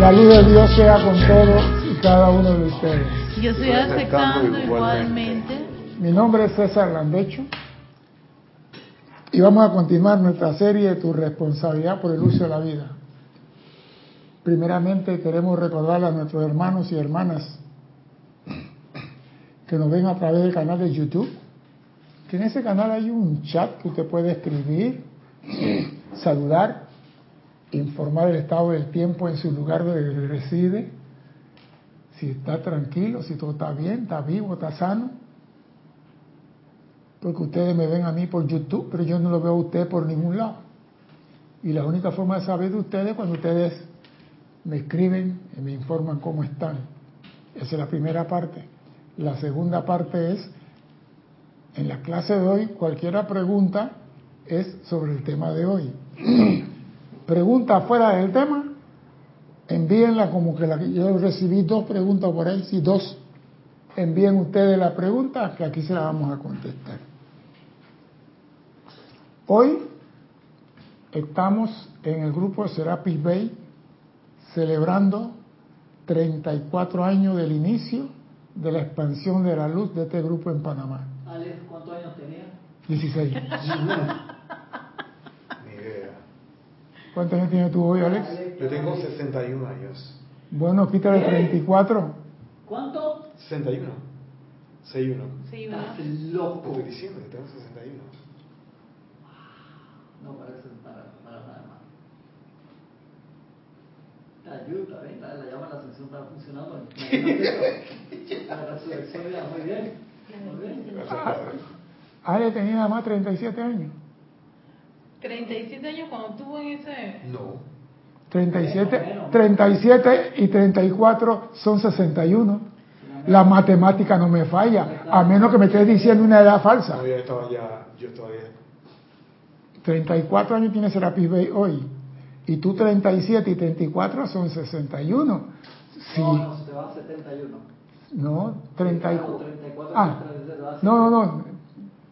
La luz de Dios sea con todos y cada uno de ustedes. Yo estoy aceptando igualmente. Mi nombre es César Landecho y vamos a continuar nuestra serie de tu responsabilidad por el uso de la vida. Primeramente queremos recordar a nuestros hermanos y hermanas que nos ven a través del canal de YouTube, que en ese canal hay un chat que usted puede escribir, saludar, informar el estado del tiempo en su lugar donde reside, si está tranquilo, si todo está bien, está vivo, está sano. Porque ustedes me ven a mí por YouTube, pero yo no lo veo a usted por ningún lado. Y la única forma de saber de ustedes es cuando ustedes me escriben y me informan cómo están. Esa es la primera parte. La segunda parte es, en la clase de hoy, cualquiera pregunta es sobre el tema de hoy. pregunta fuera del tema, envíenla como que la, yo recibí dos preguntas por ahí, si dos, envíen ustedes la pregunta que aquí se la vamos a contestar. Hoy estamos en el grupo Serapis Bay celebrando 34 años del inicio de la expansión de la luz de este grupo en Panamá. Alex, ¿cuántos años tenía? 16. ¿Cuántos años tienes tú hoy, Alex? Yo tengo 61 años. Bueno, quítale ¿Qué? 34. ¿Cuánto? 61. 61. Sí, Estás Te loco. estoy diciendo que tengo 61. No parece para, para nada más. La ayuda, ¿ven? La, la llama la ascensión está funcionando. La resurrección ya, muy bien. Muy bien. Gracias, Padre. Ale tenía nada más 37 años. 37 años cuando estuvo en ese... No. 37, 37 y 34 son 61. La matemática no me falla, a menos que me estés diciendo una edad falsa. No, yo estaba ya. Yo estaba ya. 34 años tiene Serapis Bay hoy. Y tú 37 y 34 son 61. Sí. No, no, se te va a 71. No, 34. 34, Ah, 33, se va a no, no, no,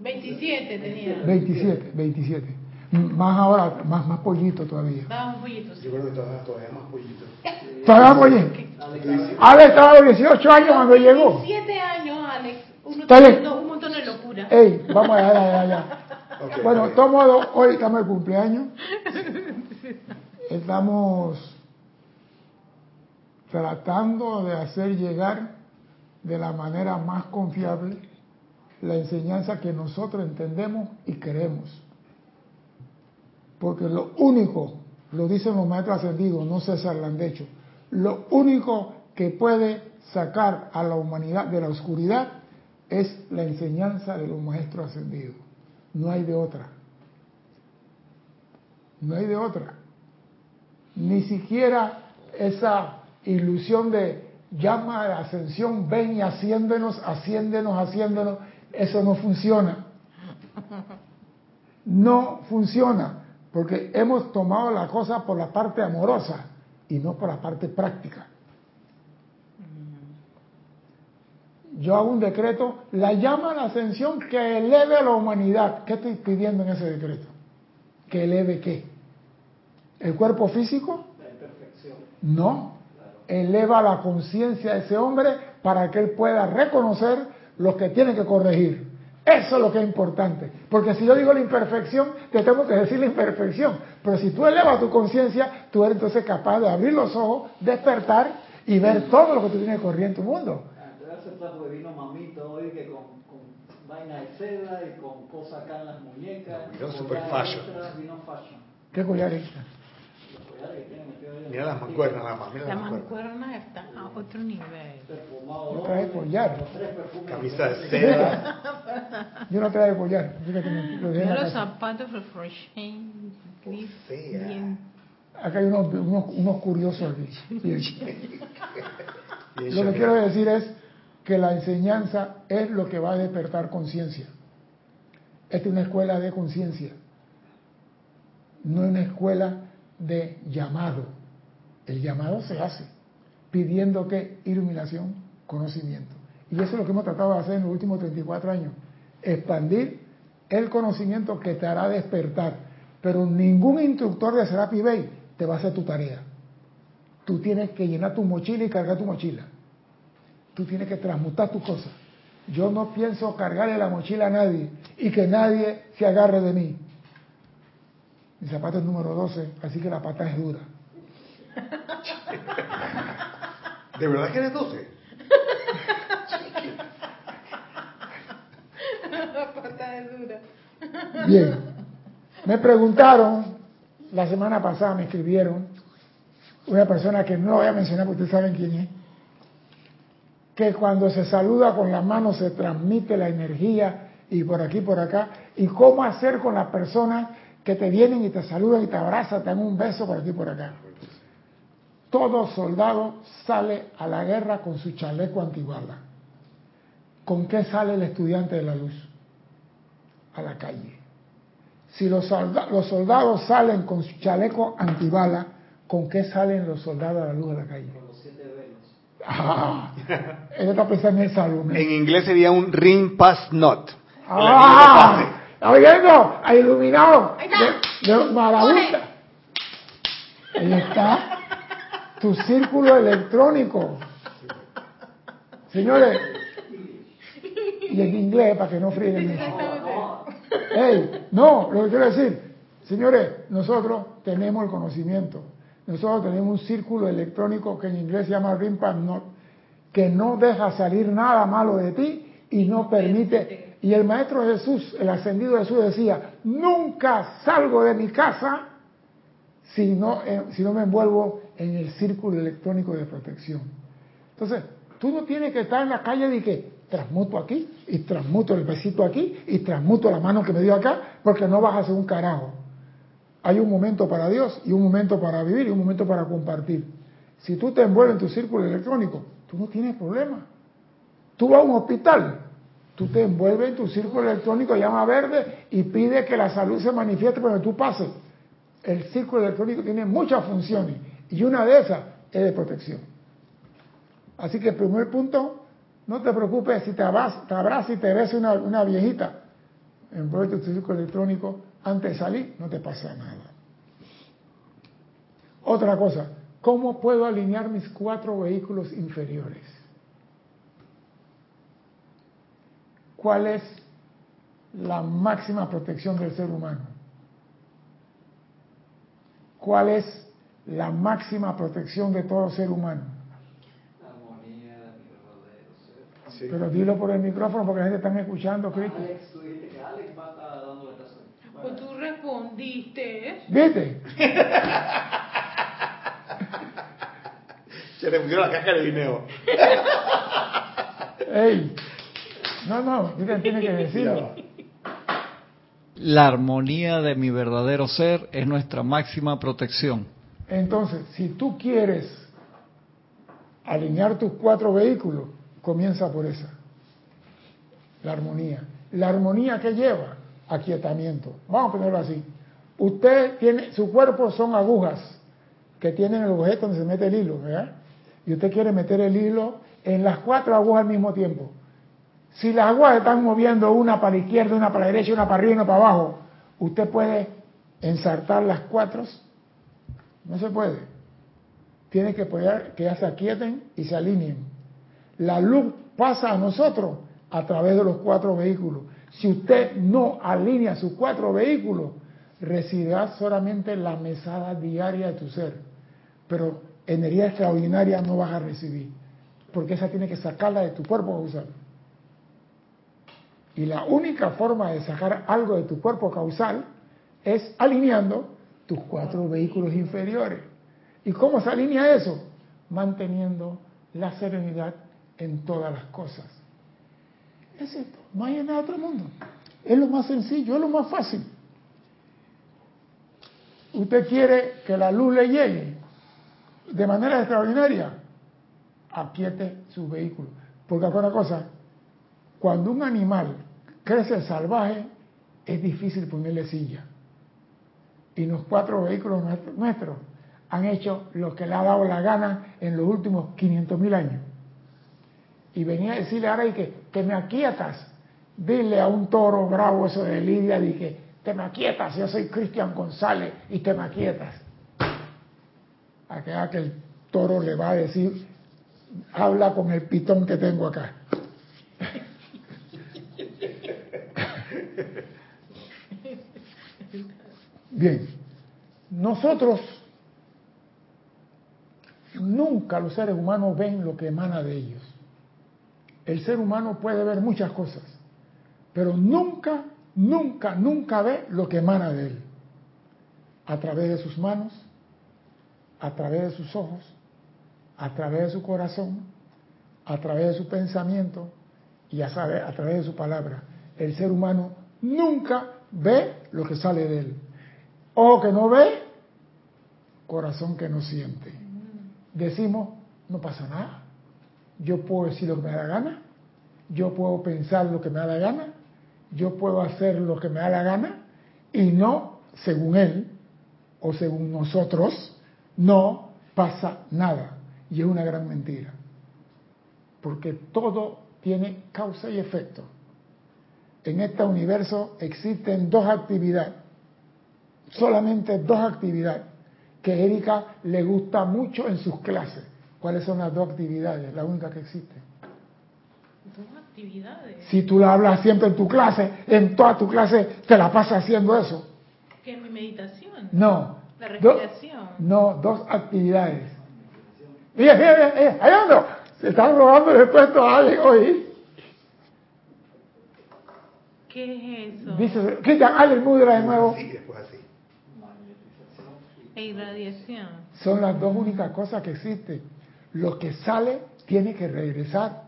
27 tenía. 27, 27. Más ahora, más, más pollito todavía. Un pollito. sí. Yo creo que estaba todavía más pollito. ¿Todavía pollito? Alex, Ale estaba a los 18 años cuando llegó. 17 años, Alex. Uno Está haciendo un montón de locura. Ey, vamos allá, allá, allá. Bueno, de está todos modos, hoy estamos de cumpleaños. Estamos tratando de hacer llegar de la manera más confiable la enseñanza que nosotros entendemos y queremos. Porque lo único, lo dicen los maestros ascendidos, no César Landecho, lo único que puede sacar a la humanidad de la oscuridad es la enseñanza de los maestros ascendidos. No hay de otra. No hay de otra. Ni siquiera esa ilusión de llama de ascensión, ven y asciéndenos, asciéndenos, asciéndenos, eso no funciona. No funciona, porque hemos tomado la cosa por la parte amorosa y no por la parte práctica. Yo hago un decreto, la llama a la ascensión que eleve a la humanidad. ¿Qué estoy pidiendo en ese decreto? ¿Que eleve qué? ¿El cuerpo físico? la imperfección. No. Eleva la conciencia de ese hombre para que él pueda reconocer lo que tiene que corregir. Eso es lo que es importante. Porque si yo digo la imperfección, te tengo que decir la imperfección. Pero si tú elevas tu conciencia, tú eres entonces capaz de abrir los ojos, despertar y ver todo lo que tú tienes que correr en tu mundo. Hacer plato de vino mamito hoy que con, con vaina de seda y con cosas acá en las muñecas. Vino super fashion. extra, Vino fashion. ¿Qué collar es? Mira las mancuernas nada más. Mira Las las mancuernas. mancuernas están a otro nivel. Trae doble, collar. Camisa de seda. Yo no traigo collar. Mira la los zapatos gris, Fea. bien. Acá hay unos, unos, unos curiosos Lo que quiero decir es que la enseñanza es lo que va a despertar conciencia. Esta es una escuela de conciencia, no es una escuela de llamado. El llamado se hace pidiendo que iluminación, conocimiento. Y eso es lo que hemos tratado de hacer en los últimos 34 años, expandir el conocimiento que te hará despertar. Pero ningún instructor de Serapi Bay te va a hacer tu tarea. Tú tienes que llenar tu mochila y cargar tu mochila. Tú tienes que transmutar tus cosas. Yo no pienso cargarle la mochila a nadie y que nadie se agarre de mí. Mi zapato es número 12, así que la pata es dura. ¿De verdad que eres 12? La pata es dura. Bien. Me preguntaron, la semana pasada me escribieron, una persona que no voy a mencionar porque ustedes saben quién es, que cuando se saluda con la mano se transmite la energía y por aquí, por acá, y cómo hacer con las personas que te vienen y te saludan y te abrazan, te dan un beso por aquí, por acá. Todo soldado sale a la guerra con su chaleco antibala. ¿Con qué sale el estudiante de la luz? A la calle. Si los, solda- los soldados salen con su chaleco antibala, ¿con qué salen los soldados a la luz de la calle? Con los siete velos. Ah, él está pensando en salud. En inglés sería un ring pass not. ¡Ah! ¿Está oyendo? ¡Ha iluminado! Ahí está. De, de marabunta. Ahí está. Tu círculo electrónico. Señores. Y en inglés, para que no frieguen eso. Ey, no, lo que quiero decir, señores, nosotros tenemos el conocimiento. Nosotros tenemos un círculo electrónico que en inglés se llama not, que no deja salir nada malo de ti y no permite. Y el Maestro Jesús, el ascendido Jesús decía, nunca salgo de mi casa si no, eh, si no me envuelvo en el círculo electrónico de protección. Entonces, tú no tienes que estar en la calle y que transmuto aquí, y transmuto el besito aquí, y transmuto la mano que me dio acá, porque no vas a hacer un carajo. Hay un momento para Dios y un momento para vivir y un momento para compartir. Si tú te envuelves en tu círculo electrónico, tú no tienes problema. Tú vas a un hospital, tú te envuelves en tu círculo electrónico, llama verde y pide que la salud se manifieste cuando tú pases. El círculo electrónico tiene muchas funciones y una de esas es de protección. Así que primer punto, no te preocupes si te abrazas, te abrazas y te ves una viejita, envuelve tu círculo electrónico, antes de salir no te pasa nada. Otra cosa, ¿cómo puedo alinear mis cuatro vehículos inferiores? ¿Cuál es la máxima protección del ser humano? ¿Cuál es la máxima protección de todo ser humano? La armonía de mi verdadero ser. Sí. Pero dilo por el micrófono porque la gente está escuchando, Cristo. Alex, tú dijiste que Alex va a estar dando la razón. Pues tú respondiste. ¿Viste? Se le pusieron la caja de dinero. Ey. No, no, usted tiene que decirlo. La armonía de mi verdadero ser es nuestra máxima protección. Entonces, si tú quieres alinear tus cuatro vehículos, comienza por esa. La armonía. La armonía que lleva aquietamiento. Vamos a ponerlo así. Usted tiene, su cuerpo son agujas que tienen el objeto donde se mete el hilo, ¿verdad? Y usted quiere meter el hilo en las cuatro agujas al mismo tiempo. Si las agujas están moviendo una para la izquierda, una para la derecha, una para arriba y una para abajo, usted puede ensartar las cuatro. No se puede. Tiene que poder que ya se aquieten y se alineen. La luz pasa a nosotros a través de los cuatro vehículos. Si usted no alinea sus cuatro vehículos, recibirá solamente la mesada diaria de tu ser. Pero energía extraordinaria no vas a recibir. Porque esa tiene que sacarla de tu cuerpo causal. Y la única forma de sacar algo de tu cuerpo causal es alineando tus cuatro vehículos inferiores. ¿Y cómo se alinea eso? Manteniendo la serenidad en todas las cosas. Es esto, no hay nada otro mundo. Es lo más sencillo, es lo más fácil. Usted quiere que la luz le llegue de manera extraordinaria, aquiete su vehículo. Porque una cosa, cuando un animal crece salvaje, es difícil ponerle silla. Y los cuatro vehículos nuestros han hecho lo que le ha dado la gana en los últimos 500 mil años. Y venía a decirle ahora y que, que me aquietas. Dile a un toro bravo eso de Lidia, di que te me aquietas, yo soy Cristian González y te me aquietas. A que, a que el toro le va a decir, habla con el pitón que tengo acá. Bien, nosotros nunca los seres humanos ven lo que emana de ellos. El ser humano puede ver muchas cosas, pero nunca, nunca, nunca ve lo que emana de él. A través de sus manos, a través de sus ojos, a través de su corazón, a través de su pensamiento y a, través de su palabra. El ser humano nunca ve lo que sale de él. Ojo que no ve, corazón que no siente. Decimos, no pasa nada. Yo puedo decir lo que me da la gana, yo puedo pensar lo que me da la gana, yo puedo hacer lo que me da la gana y no, según él o según nosotros, no pasa nada. Y es una gran mentira. Porque todo tiene causa y efecto. En este universo existen dos actividades solamente dos actividades que Erika le gusta mucho en sus clases. ¿Cuáles son las dos actividades? La única que existe. Dos actividades. Si tú la hablas siempre en tu clase, en toda tu clase te la pasas haciendo eso. ¿Qué es mi meditación? No. La respiración. no, dos actividades. Mira, mira, mira, ahí ando. Se están robando el puesto a alguien hoy. ¿Qué es eso? Dice, quitan al mudra de nuevo. Sí, después así. E irradiación. Son las dos únicas cosas que existen. Lo que sale tiene que regresar.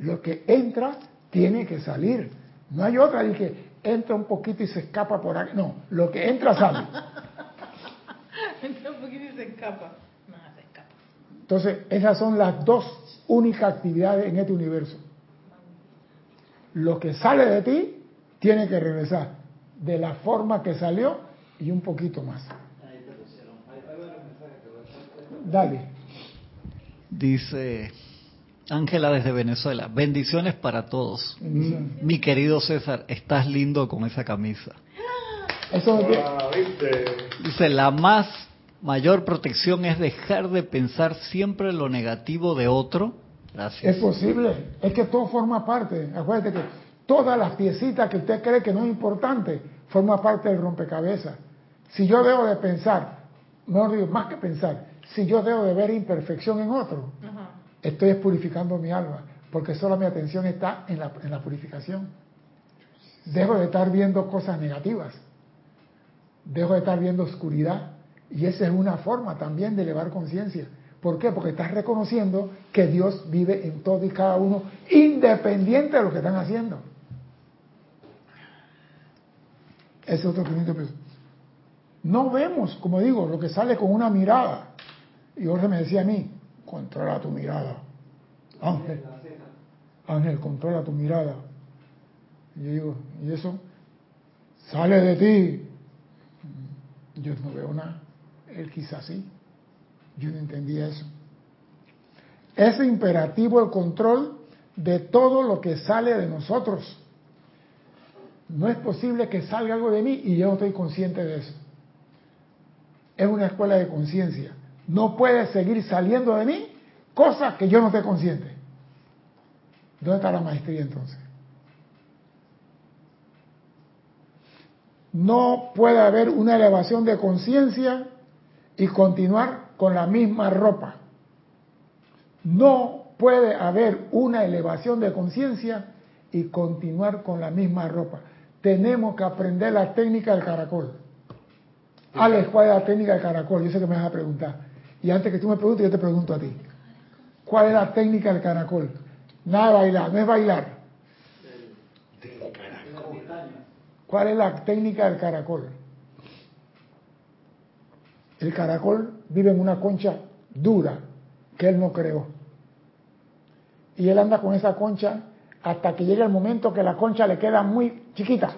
Lo que entra tiene que salir. No hay otra de que entra un poquito y se escapa por aquí. No, lo que entra sale. entra un poquito y se escapa. No, se escapa. Entonces, esas son las dos únicas actividades en este universo. Lo que sale de ti tiene que regresar de la forma que salió y un poquito más. Dale. Dice Ángela desde Venezuela, bendiciones para todos. Bendiciones. Mi querido César, estás lindo con esa camisa. Eso es. Dice, la más mayor protección es dejar de pensar siempre lo negativo de otro. Gracias. es posible. Es que todo forma parte. Acuérdate que todas las piecitas que usted cree que no es importante forma parte del rompecabezas. Si yo debo de pensar, no digo más que pensar, si yo debo de ver imperfección en otro, Ajá. estoy purificando mi alma, porque solo mi atención está en la, en la purificación. Dejo de estar viendo cosas negativas, dejo de estar viendo oscuridad, y esa es una forma también de elevar conciencia. ¿Por qué? Porque estás reconociendo que Dios vive en todo y cada uno, independiente de lo que están haciendo. Ese es otro 500 pesos. No vemos, como digo, lo que sale con una mirada. Y Jorge me decía a mí, controla tu mirada. Ángel, Ángel, controla tu mirada. Y yo digo, ¿y eso? Sale de ti. Yo no veo nada. Él quizás sí. Yo no entendía eso. Es imperativo el control de todo lo que sale de nosotros. No es posible que salga algo de mí y yo no estoy consciente de eso. Es una escuela de conciencia. No puede seguir saliendo de mí cosas que yo no esté consciente. ¿Dónde está la maestría entonces? No puede haber una elevación de conciencia y continuar con la misma ropa. No puede haber una elevación de conciencia y continuar con la misma ropa. Tenemos que aprender la técnica del caracol. Alex, ¿cuál es la técnica del caracol? Yo sé que me vas a preguntar. Y antes que tú me preguntes, yo te pregunto a ti. ¿Cuál es la técnica del caracol? Nada de bailar, no es bailar. ¿Cuál es la técnica del caracol? El caracol vive en una concha dura que él no creó. Y él anda con esa concha hasta que llega el momento que la concha le queda muy chiquita.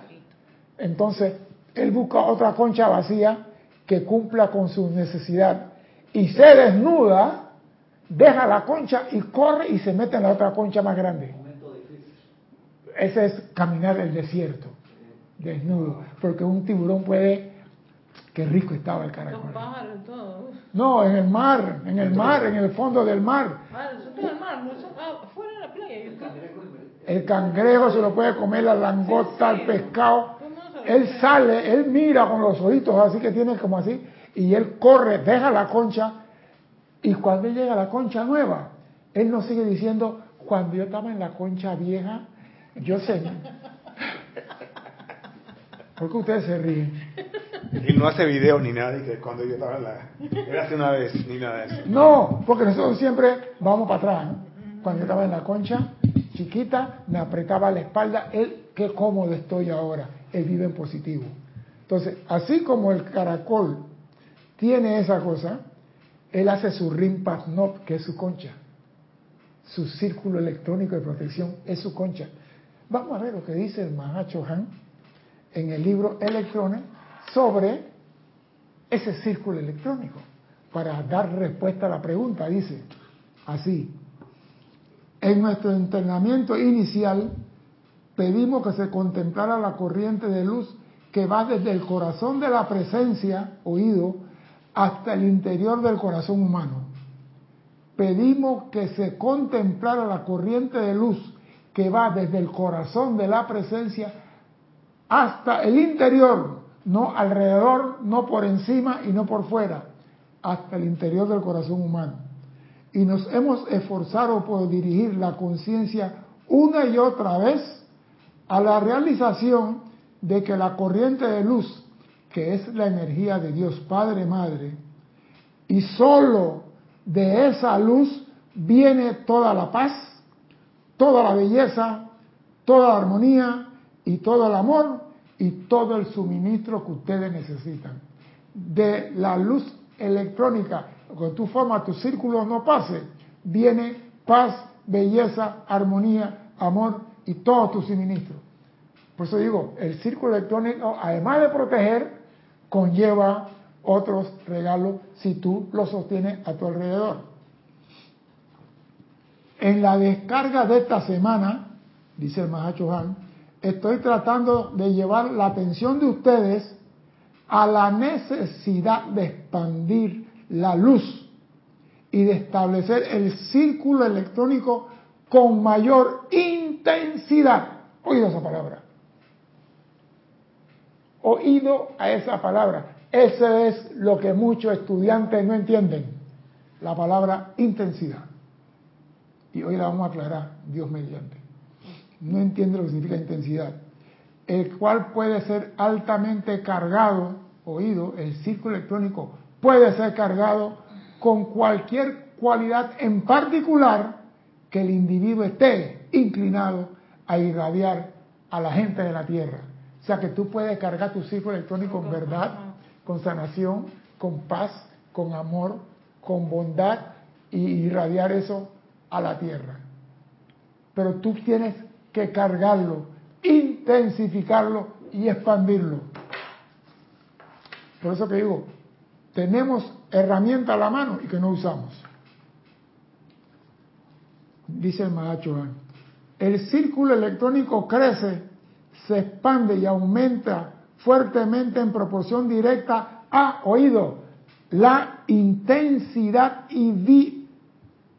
Entonces, él busca otra concha vacía que cumpla con su necesidad. Y se desnuda, deja la concha y corre y se mete en la otra concha más grande. Ese es caminar el desierto, desnudo. Porque un tiburón puede Qué rico estaba el Los caracol. pájaros y todo. No, en el mar, en el mar, en el fondo del mar. Ah, en el mar, ah, afuera de la playa. El cangrejo se lo puede comer, la langosta, el pescado. Él sale, él mira con los ojitos así que tiene como así, y él corre, deja la concha, y cuando él llega a la concha nueva, él nos sigue diciendo, cuando yo estaba en la concha vieja, yo sé. ¿Por qué ustedes se ríen? Y no hace video ni nada, y que cuando yo estaba en la... Era hace una vez, ni nada de eso. No, porque nosotros siempre vamos para atrás. ¿no? Cuando yo estaba en la concha, chiquita, me apretaba la espalda. Él, qué cómodo estoy ahora. Él vive en positivo. Entonces, así como el caracol tiene esa cosa, él hace su ring Patnop, que es su concha. Su círculo electrónico de protección es su concha. Vamos a ver lo que dice el Mahacho Han en el libro Electrones sobre ese círculo electrónico. Para dar respuesta a la pregunta, dice así. En nuestro entrenamiento inicial pedimos que se contemplara la corriente de luz que va desde el corazón de la presencia, oído, hasta el interior del corazón humano. Pedimos que se contemplara la corriente de luz que va desde el corazón de la presencia hasta el interior, no alrededor, no por encima y no por fuera, hasta el interior del corazón humano. Y nos hemos esforzado por dirigir la conciencia una y otra vez a la realización de que la corriente de luz, que es la energía de Dios Padre Madre, y solo de esa luz viene toda la paz, toda la belleza, toda la armonía y todo el amor y todo el suministro que ustedes necesitan. De la luz electrónica, cuando tú formas tu círculo no pase, viene paz, belleza, armonía, amor y todo tu suministro. Por eso digo, el círculo electrónico, además de proteger, conlleva otros regalos si tú lo sostienes a tu alrededor. En la descarga de esta semana, dice el Mahacho Han, estoy tratando de llevar la atención de ustedes a la necesidad de expandir la luz y de establecer el círculo electrónico con mayor intensidad. Oído esa palabra. Oído a esa palabra. Eso es lo que muchos estudiantes no entienden. La palabra intensidad. Y hoy la vamos a aclarar, Dios mediante. No entiende lo que significa intensidad. El cual puede ser altamente cargado, oído, el círculo electrónico puede ser cargado con cualquier cualidad en particular que el individuo esté inclinado a irradiar a la gente de la Tierra. O sea que tú puedes cargar tu círculo electrónico con verdad, con sanación, con paz, con amor, con bondad y irradiar eso a la Tierra. Pero tú tienes que cargarlo, intensificarlo y expandirlo. Por eso que digo, tenemos herramientas a la mano y que no usamos. Dice el Mahacho el círculo electrónico crece, se expande y aumenta fuertemente en proporción directa a, oído, la intensidad y,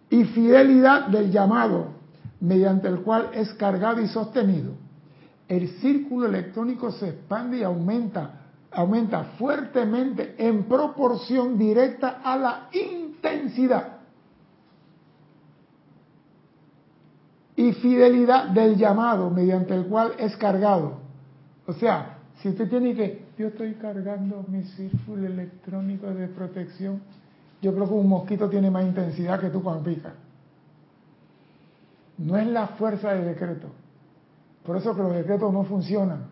y fidelidad del llamado, mediante el cual es cargado y sostenido. El círculo electrónico se expande y aumenta, aumenta fuertemente en proporción directa a la intensidad y fidelidad del llamado mediante el cual es cargado. O sea, si usted tiene que, yo estoy cargando mi círculo electrónico de protección, yo creo que un mosquito tiene más intensidad que tú cuando pica. No es la fuerza del decreto. Por eso que los decretos no funcionan,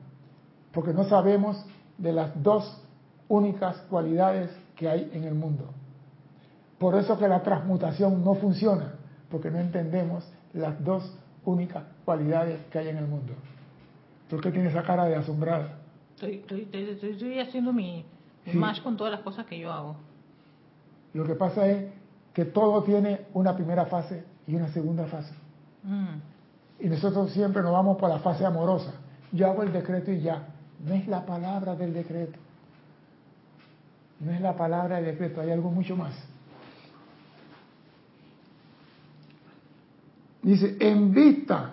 porque no sabemos de las dos únicas cualidades que hay en el mundo. Por eso que la transmutación no funciona, porque no entendemos las dos únicas cualidades que hay en el mundo. ¿Por qué tiene esa cara de asombrada? Estoy, estoy, estoy, estoy haciendo mi, Sí. match con todas las cosas que yo hago. Lo que pasa es que todo tiene una primera fase y una segunda fase. Mm. Y nosotros siempre nos vamos por la fase amorosa. Yo hago el decreto y ya. No es la palabra del decreto. No es la palabra de decreto, hay algo mucho más. Dice, en vista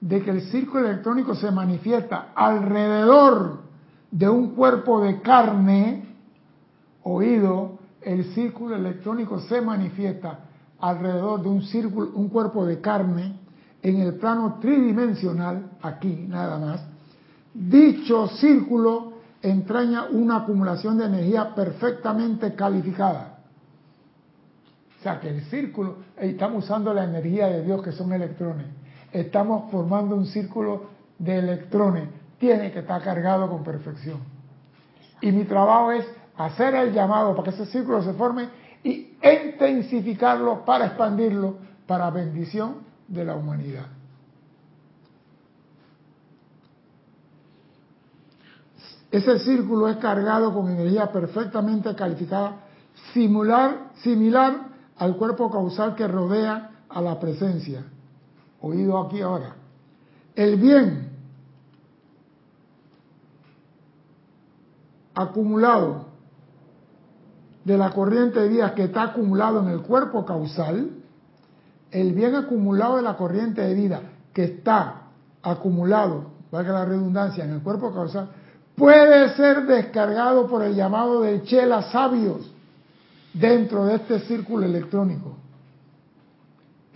de que el círculo electrónico se manifiesta alrededor de un cuerpo de carne, oído, el círculo electrónico se manifiesta alrededor de un círculo, un cuerpo de carne en el plano tridimensional, aquí nada más, dicho círculo entraña una acumulación de energía perfectamente calificada. O sea que el círculo, estamos usando la energía de Dios que son electrones, estamos formando un círculo de electrones, tiene que estar cargado con perfección. Y mi trabajo es hacer el llamado para que ese círculo se forme y intensificarlo para expandirlo para bendición de la humanidad. Ese círculo es cargado con energía perfectamente calificada, similar, similar al cuerpo causal que rodea a la presencia. Oído aquí ahora. El bien acumulado de la corriente de vida que está acumulado en el cuerpo causal, el bien acumulado de la corriente de vida que está acumulado, valga la redundancia, en el cuerpo causal, puede ser descargado por el llamado de chela sabios dentro de este círculo electrónico.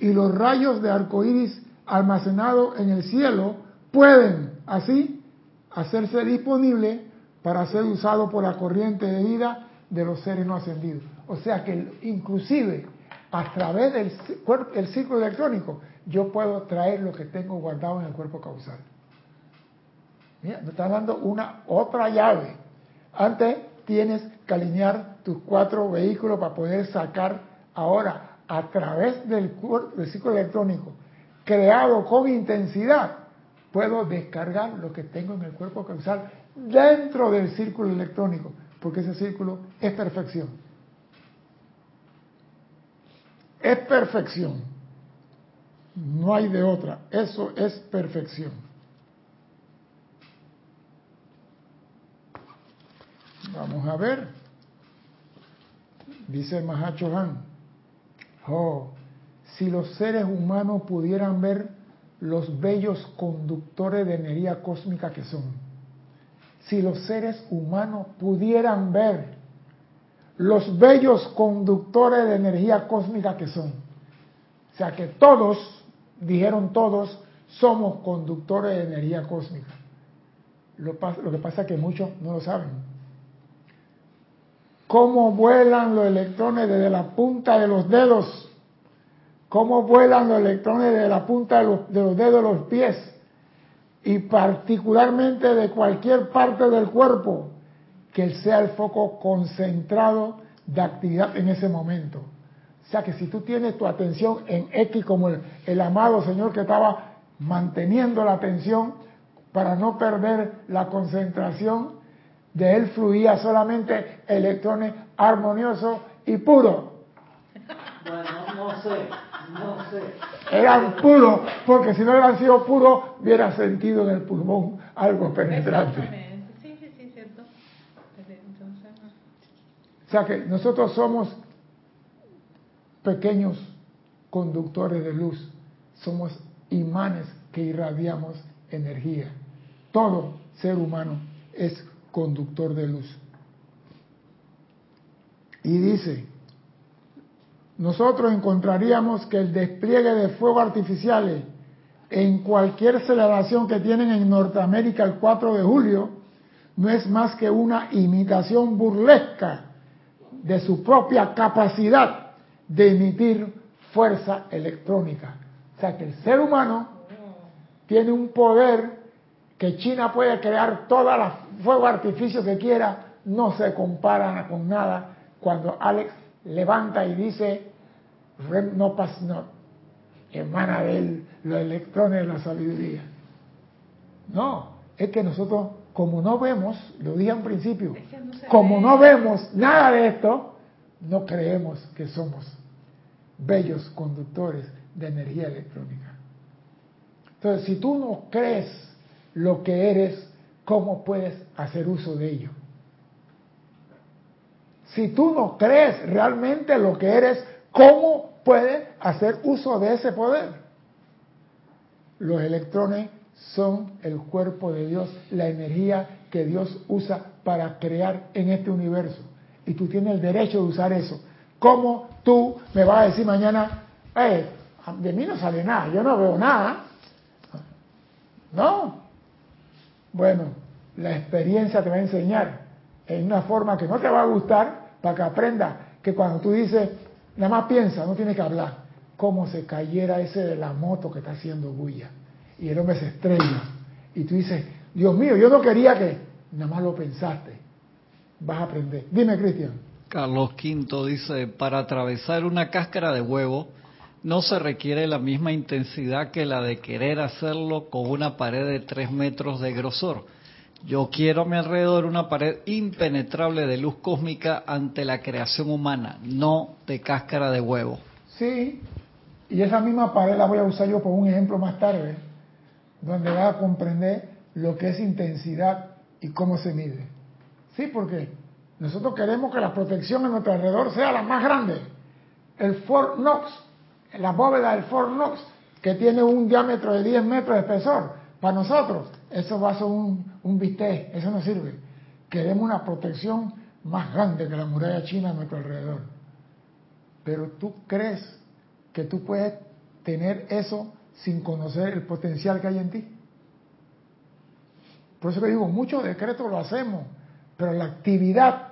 Y los rayos de arco iris almacenados en el cielo pueden así hacerse disponibles para ser usados por la corriente de vida de los seres no ascendidos. O sea que inclusive a través del el círculo electrónico yo puedo traer lo que tengo guardado en el cuerpo causal. Mira, me está dando una otra llave. Antes tienes que alinear tus cuatro vehículos para poder sacar ahora a través del, del círculo electrónico creado con intensidad, puedo descargar lo que tengo en el cuerpo causal dentro del círculo electrónico, porque ese círculo es perfección. Es perfección. No hay de otra. Eso es perfección. Vamos a ver. Dice Mahacho Han. Oh, si los seres humanos pudieran ver los bellos conductores de energía cósmica que son. Si los seres humanos pudieran ver los bellos conductores de energía cósmica que son. O sea que todos, dijeron todos, somos conductores de energía cósmica. Lo, que pasa es que muchos no lo saben. ¿Cómo vuelan los electrones desde la punta de los dedos cómo vuelan los electrones de la punta de los, dedos de los pies y particularmente de cualquier parte del cuerpo que sea el foco concentrado de actividad en ese momento. O sea que si tú tienes tu atención en X como el, el amado Señor que estaba manteniendo la atención para no perder la concentración, de él fluía solamente electrones armoniosos y puros. Bueno, no sé. No sé. Eran puros, porque si no hubieran sido puros, hubiera sentido en el pulmón algo penetrante. Sí, sí, sí, cierto. O sea que nosotros somos pequeños conductores de luz, somos imanes que irradiamos energía. Todo ser humano es conductor de luz. Y dice, nosotros encontraríamos que el despliegue de fuegos artificiales en cualquier celebración que tienen en Norteamérica el 4 de julio no es más que una imitación burlesca de su propia capacidad de emitir fuerza electrónica. O sea que el ser humano tiene un poder que China puede crear todos los fuegos artificios que quiera, no se comparan con nada cuando Alex levanta y dice, no pasa, no, emana de él los electrones de la sabiduría. No, es que nosotros, como no vemos, lo dije al principio, como no vemos nada de esto, no creemos que somos bellos conductores de energía electrónica. Entonces, si tú no crees lo que eres, ¿cómo puedes hacer uso de ello? Si tú no crees realmente lo que eres, ¿cómo puedes hacer uso de ese poder? Los electrones son el cuerpo de Dios, la energía que Dios usa para crear en este universo. Y tú tienes el derecho de usar eso. ¿Cómo tú me vas a decir mañana, eh, de mí no sale nada, yo no veo nada? No. Bueno, la experiencia te va a enseñar en una forma que no te va a gustar para que aprendas que cuando tú dices, nada más piensa, no tienes que hablar, como se cayera ese de la moto que está haciendo bulla y el hombre se estrella. Y tú dices, Dios mío, yo no quería que, nada más lo pensaste, vas a aprender. Dime, Cristian. Carlos V dice, para atravesar una cáscara de huevo no se requiere la misma intensidad que la de querer hacerlo con una pared de tres metros de grosor. Yo quiero a mi alrededor una pared impenetrable de luz cósmica ante la creación humana, no de cáscara de huevo. Sí, y esa misma pared la voy a usar yo por un ejemplo más tarde, donde vas a comprender lo que es intensidad y cómo se mide. Sí, porque nosotros queremos que la protección a nuestro alrededor sea la más grande. El Fort Knox, la bóveda del Fort Knox, que tiene un diámetro de 10 metros de espesor, para nosotros eso va a ser un, un bistec, eso no sirve. Queremos una protección más grande que la muralla china a nuestro alrededor. Pero tú crees que tú puedes tener eso sin conocer el potencial que hay en ti. Por eso que digo, muchos decretos lo hacemos, pero la actividad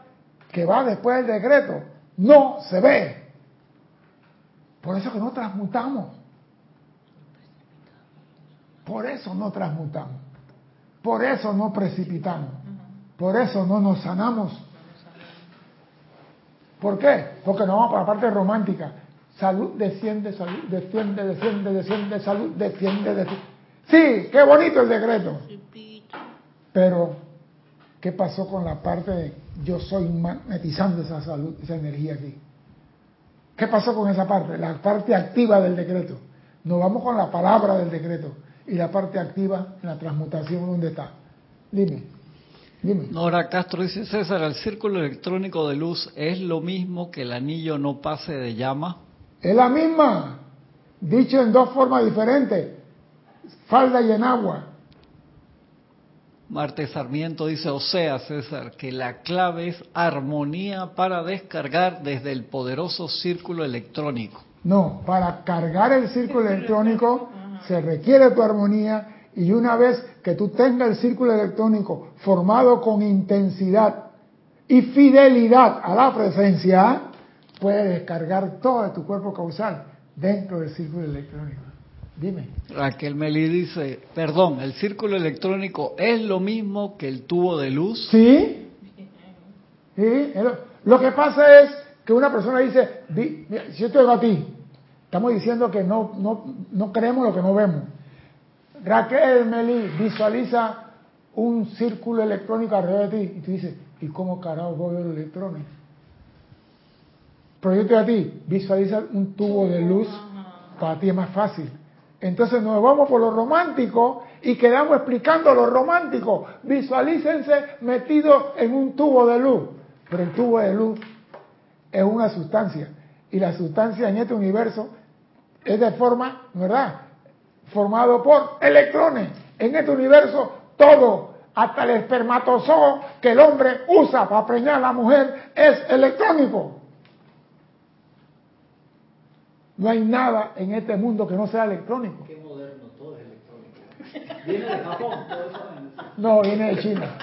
que va después del decreto no se ve. Por eso que no transmutamos. Por eso no transmutamos. Por eso no precipitamos. Por eso no nos sanamos. ¿Por qué? Porque no vamos para la parte romántica. Salud desciende, salud desciende, desciende, desciende, salud desciende, desciende. Sí, qué bonito el decreto. Pero, ¿qué pasó con la parte de yo soy magnetizando esa salud, esa energía aquí? ¿Qué pasó con esa parte? La parte activa del decreto. Nos vamos con la palabra del decreto. Y la parte activa, la transmutación, ¿dónde está? Dime. Dime. Nora Castro dice, César, ¿el círculo electrónico de luz es lo mismo que el anillo no pase de llama? Es la misma, dicho en dos formas diferentes, falda y en agua. Marte Sarmiento dice, o sea, César, que la clave es armonía para descargar desde el poderoso círculo electrónico. No, para cargar el círculo electrónico se requiere tu armonía y una vez que tú tengas el círculo electrónico formado con intensidad y fidelidad a la presencia, puedes descargar todo de tu cuerpo causal dentro del círculo electrónico. Dime. Raquel Meli dice, perdón, ¿el círculo electrónico es lo mismo que el tubo de luz? Sí. sí. Lo que pasa es que una persona dice, si yo te digo a ti, estamos diciendo que no, no, no creemos lo que no vemos. Raquel Meli visualiza un círculo electrónico alrededor de ti y tú dices, ¿y cómo carajo voy a ver los electrones? Te a ti, visualiza un tubo de luz, para ti es más fácil. Entonces nos vamos por lo romántico y quedamos explicando lo romántico. Visualícense metidos en un tubo de luz. Pero el tubo de luz es una sustancia. Y la sustancia en este universo es de forma, ¿verdad? Formado por electrones. En este universo todo, hasta el espermatozoo que el hombre usa para preñar a la mujer, es electrónico. No hay nada en este mundo que no sea electrónico. Qué moderno, todo es electrónico. Viene de Japón, todo eso. No, viene de China.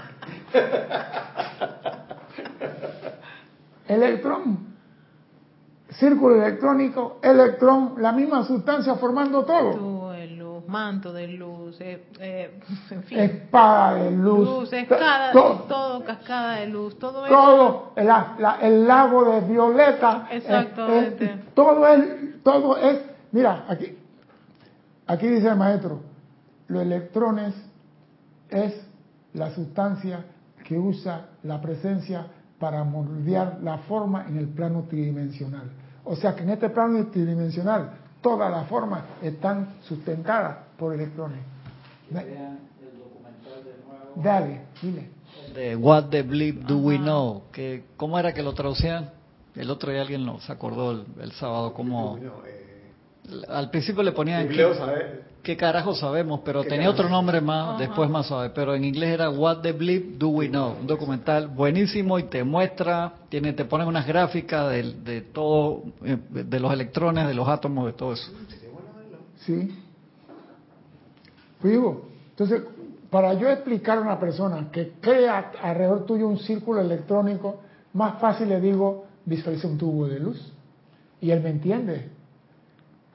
Electrón. Círculo electrónico, electrón, la misma sustancia formando todo. De luz, manto de luz, eh, eh, en fin. Espada de luz. Luz, escada, todo, todo, cascada de luz, todo todo el, la- el lago de violeta. Exactamente. todo es, todo es, mira, aquí, aquí dice el maestro, los electrones es la sustancia que usa la presencia para moldear la forma en el plano tridimensional. O sea que en este plano tridimensional todas las formas están sustentadas por electrones. Vean el documental de nuevo. Dale, dile. De What the Bleep Do We Know? Que, ¿Cómo era que lo traducían? El otro día alguien nos acordó el, el sábado cómo... eh, Al principio le ponían... Leo ¿qué, sabe- qué carajo sabemos? Pero ¿Qué tenía carajo? otro nombre más, Ajá. después más suave. Pero en inglés era What the Bleep Do We Know? Un documental buenísimo y te muestra, tiene, te ponen unas gráficas de, de todo, eh, de los electrones, de los átomos, de todo eso. ¿Sí? Pues digo, entonces, para yo explicar a una persona que crea alrededor tuyo un círculo electrónico, más fácil le digo, visualiza un tubo de luz. Y él me entiende.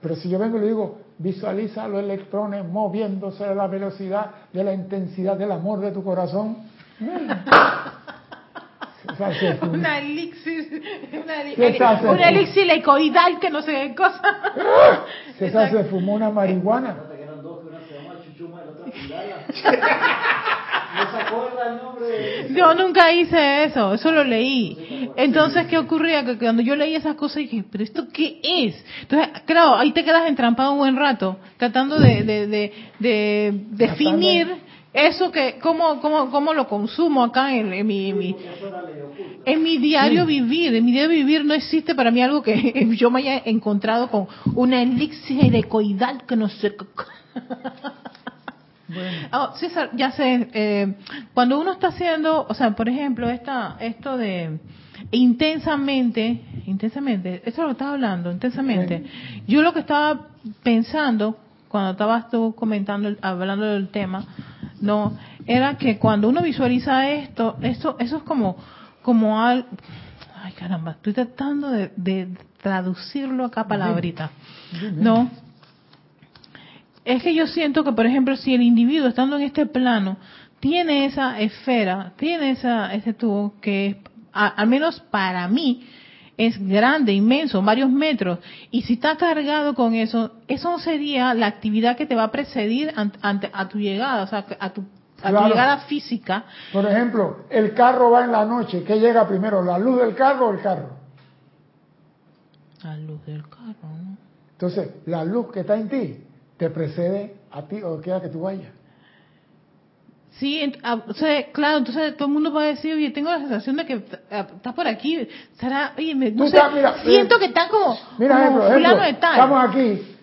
Pero si yo vengo y le digo, visualiza los electrones moviéndose a la velocidad de la intensidad del amor de tu corazón. Una elixir, una, elixir ecoidal que no sé qué cosa. César se fumó una marihuana. acuerda el nombre? de- Yo nunca hice eso, eso lo leí. Entonces, ¿qué ocurría? Que cuando yo leí esas cosas dije, ¿pero esto qué es? Entonces, claro, ahí te quedas entrampado un buen rato, tratando de, de, de, de definir eso que, cómo, cómo, cómo lo consumo acá en, en mi, en mi, en mi diario vivir. En mi diario vivir no existe para mí algo que yo me haya encontrado con una elixir ecoidal que no sé Bueno, Ah, César, ya sé, eh, cuando uno está haciendo, o sea, por ejemplo, esta, esto de intensamente, intensamente, eso es lo estaba hablando, intensamente. Yo lo que estaba pensando, cuando estabas tú comentando, hablando del tema, no, era que cuando uno visualiza esto, esto, eso es como, como al, ay caramba, estoy tratando de, de traducirlo acá palabrita, ¿no? Es que yo siento que, por ejemplo, si el individuo estando en este plano tiene esa esfera, tiene esa, ese tubo que, a- al menos para mí, es grande, inmenso, varios metros, y si está cargado con eso, eso sería la actividad que te va a precedir ante, ante- a tu llegada, o sea, a tu, a tu llegada física. por ejemplo, el carro va en la noche. ¿Qué llega primero, la luz del carro o el carro? A luz del carro, ¿no? Entonces, la luz que está en ti te precede a ti o quiera que tú vayas. Sí, ent- ah, claro, entonces todo el mundo va a decir, oye, tengo la sensación de que ah, está por aquí, será, oye, me- no Tú sé, estás- mira, siento mira, que está como, Mira, como ejemplo, fulano ejemplo, de tal. estamos aquí.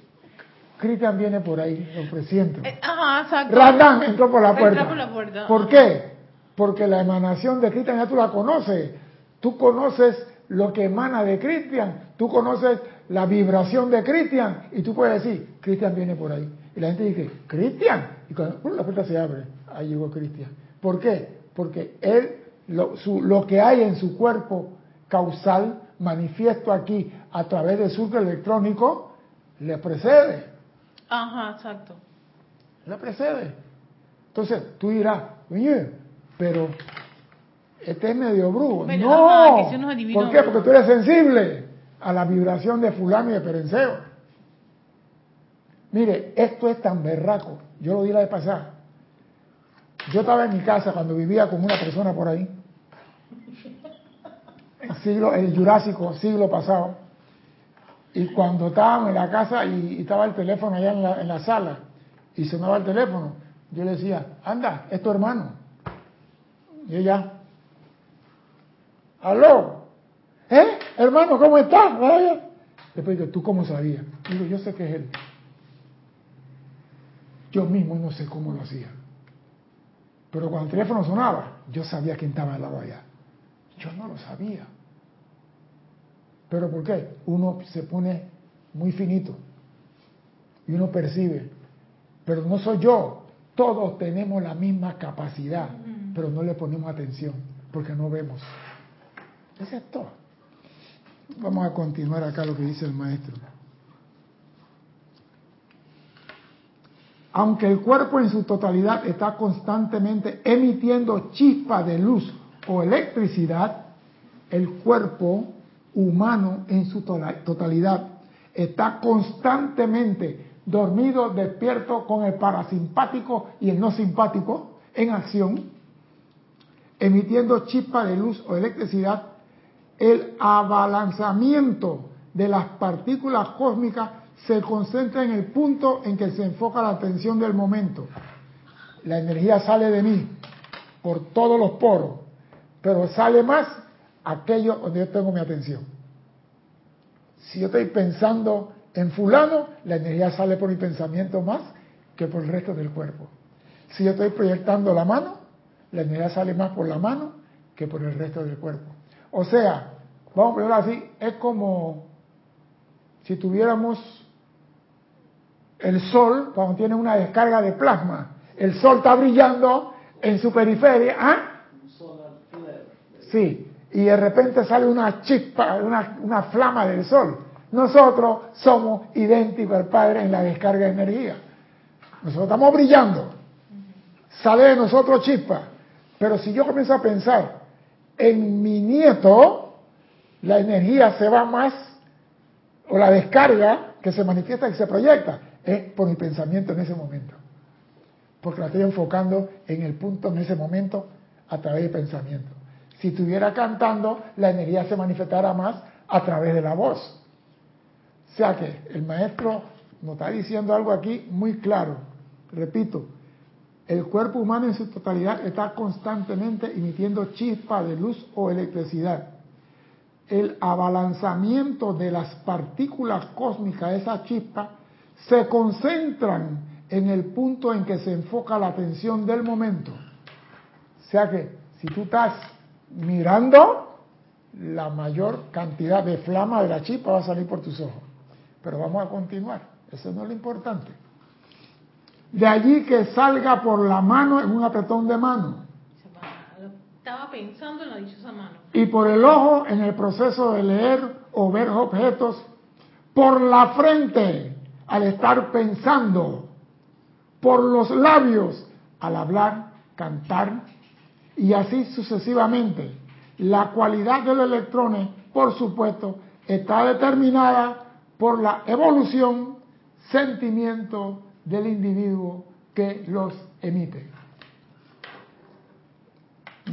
Cristian viene por ahí, lo presiento. Eh, Ajá, exacto. Radán entró por la puerta. por la puerta. ¿Por qué? Porque la emanación de Cristian ya tú la conoces. Tú conoces lo que emana de Cristian. Tú conoces la vibración de Cristian. Y tú puedes decir, Cristian viene por ahí. Y la gente dice, ¿Cristian? Y cuando la puerta se abre, ahí llegó Cristian. ¿Por qué? Porque él, lo, su- lo que hay en su cuerpo causal, manifiesto aquí a través del surco electrónico, le precede. Ajá, exacto. La precede. Entonces tú dirás, oye, pero este es medio brujo. Pero, no, ajá, que si ¿por qué? Porque tú eres sensible a la vibración de fulano y de perenceo. Mire, esto es tan berraco. Yo lo di la vez pasada. Yo estaba en mi casa cuando vivía con una persona por ahí. Siglo, el Jurásico, siglo pasado. Y cuando estábamos en la casa y, y estaba el teléfono allá en la, en la sala y sonaba el teléfono, yo le decía, anda, es tu hermano. Y ella, aló, ¿eh? Hermano, ¿cómo estás? Vaya. Después digo, ¿tú cómo sabías? Digo, yo sé que es él. Yo mismo no sé cómo lo hacía. Pero cuando el teléfono sonaba, yo sabía quién estaba al lado allá. Yo no lo sabía. ¿Pero por qué? Uno se pone muy finito y uno percibe. Pero no soy yo. Todos tenemos la misma capacidad, pero no le ponemos atención porque no vemos. Eso es todo. Vamos a continuar acá lo que dice el maestro. Aunque el cuerpo en su totalidad está constantemente emitiendo chispas de luz o electricidad, el cuerpo humano en su totalidad está constantemente dormido, despierto con el parasimpático y el no simpático en acción, emitiendo chispas de luz o electricidad, el abalanzamiento de las partículas cósmicas se concentra en el punto en que se enfoca la atención del momento. La energía sale de mí, por todos los poros, pero sale más aquello donde yo tengo mi atención. Si yo estoy pensando en fulano, la energía sale por mi pensamiento más que por el resto del cuerpo. Si yo estoy proyectando la mano, la energía sale más por la mano que por el resto del cuerpo. O sea, vamos a ponerlo así, es como si tuviéramos el sol, cuando tiene una descarga de plasma, el sol está brillando en su periferia, ¿ah? Sí, y de repente sale una chispa, una, una flama del sol. Nosotros somos idénticos al Padre en la descarga de energía. Nosotros estamos brillando. Sale de nosotros chispa. Pero si yo comienzo a pensar en mi nieto, la energía se va más, o la descarga que se manifiesta y se proyecta, es por mi pensamiento en ese momento. Porque la estoy enfocando en el punto en ese momento a través del pensamiento. Si estuviera cantando, la energía se manifestará más a través de la voz. O sea que el maestro nos está diciendo algo aquí muy claro. Repito, el cuerpo humano en su totalidad está constantemente emitiendo chispas de luz o electricidad. El abalanzamiento de las partículas cósmicas, esas chispas, se concentran en el punto en que se enfoca la atención del momento. O sea que si tú estás mirando, la mayor cantidad de flama de la chispa va a salir por tus ojos. Pero vamos a continuar, eso no es lo importante. De allí que salga por la mano en un apretón de mano. Estaba pensando en la dichosa mano. Y por el ojo en el proceso de leer o ver objetos. Por la frente al estar pensando. Por los labios al hablar, cantar. Y así sucesivamente. La cualidad de los electrones, por supuesto, está determinada por la evolución, sentimiento, del individuo que los emite.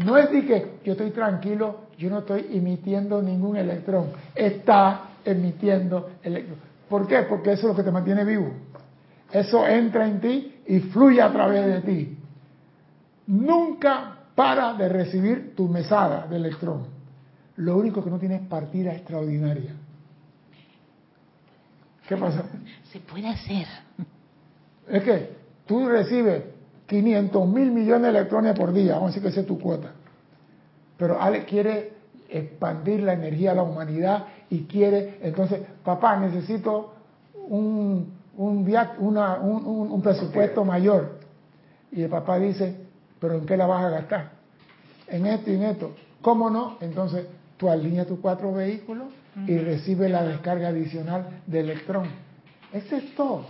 No es de que yo estoy tranquilo, yo no estoy emitiendo ningún electrón, está emitiendo electrón. ¿Por qué? Porque eso es lo que te mantiene vivo. Eso entra en ti y fluye a través de ti. Nunca para de recibir tu mesada de electrón. Lo único que no tiene es partida extraordinaria. ¿Qué pasa? Se puede hacer. Es que tú recibes 500 mil millones de electrones por día, vamos a decir que esa es tu cuota. Pero Ale quiere expandir la energía a la humanidad y quiere, entonces, papá, necesito un, un, un, presupuesto mayor. Y el papá dice, pero ¿en qué la vas a gastar? En esto y en esto. ¿Cómo no? Entonces tú alineas tus cuatro vehículos y recibes la descarga adicional de electrón. Ese es todo.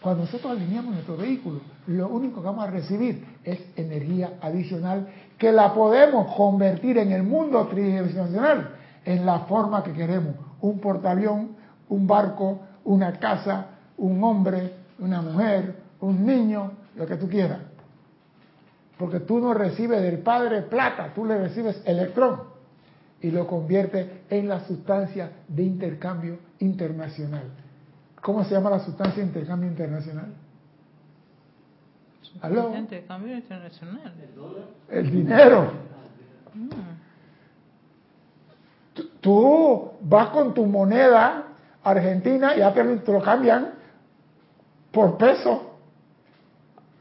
Cuando nosotros alineamos nuestro vehículo, lo único que vamos a recibir es energía adicional que la podemos convertir en el mundo tridimensional en la forma que queremos. Un portaavión, un barco, una casa, un hombre, una mujer, un niño, lo que tú quieras. Porque tú no recibes del Padre plata, tú le recibes electrón y lo conviertes en la sustancia de intercambio internacional. ¿Cómo se llama la sustancia de intercambio internacional? ¿Aló? Intercambio internacional. El dinero. Mm. Tú vas con tu moneda argentina y ya te lo cambian por peso.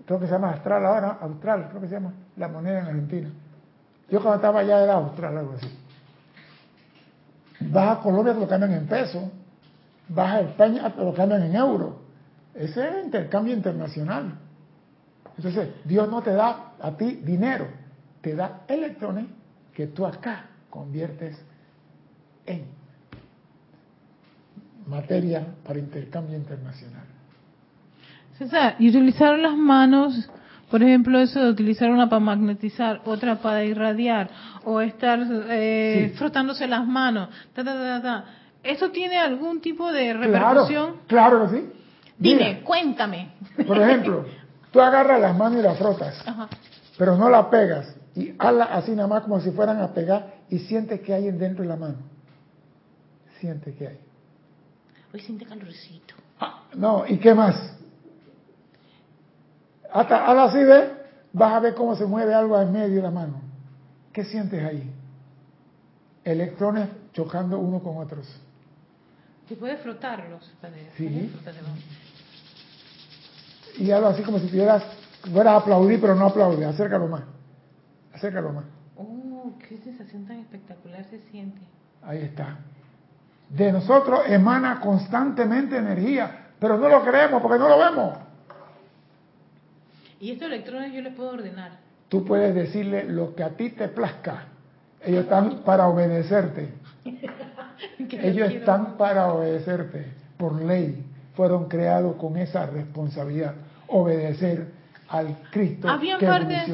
Creo que se llama Austral ahora, Austral, creo que se llama la moneda en Argentina. Yo cuando estaba allá era Austral, algo así. Vas a Colombia, te lo cambian en peso vas a España, lo cambian en euros. Ese es intercambio internacional. Entonces, Dios no te da a ti dinero, te da electrones que tú acá conviertes en materia para intercambio internacional. César, y utilizar las manos, por ejemplo, eso de utilizar una para magnetizar, otra para irradiar, o estar eh, frotándose las manos, ta, ta, ta, ta ¿Eso tiene algún tipo de repercusión? Claro, que sí. Dime, cuéntame. Por ejemplo, tú agarras las manos y las frotas, pero no la pegas y hazla así nada más como si fueran a pegar y sientes que hay dentro de la mano. Siente que hay. Hoy siente calorcito. Ah, no, ¿y qué más? Hasta, hazla así, ¿ves? vas a ver cómo se mueve algo en medio de la mano. ¿Qué sientes ahí? Electrones chocando uno con otros. Se puede frotarlos. Sí. frotarlos. Y algo así como si tuvieras, fueras a aplaudir, pero no aplaudir. Acércalo más. Acércalo más. Oh, qué sensación tan espectacular se siente. Ahí está. De nosotros emana constantemente energía, pero no lo creemos porque no lo vemos. Y estos electrones yo les puedo ordenar. Tú puedes decirle lo que a ti te plazca. Ellos están para obedecerte. Ellos están para obedecerte. Por ley fueron creados con esa responsabilidad. Obedecer al Cristo Había que parte-.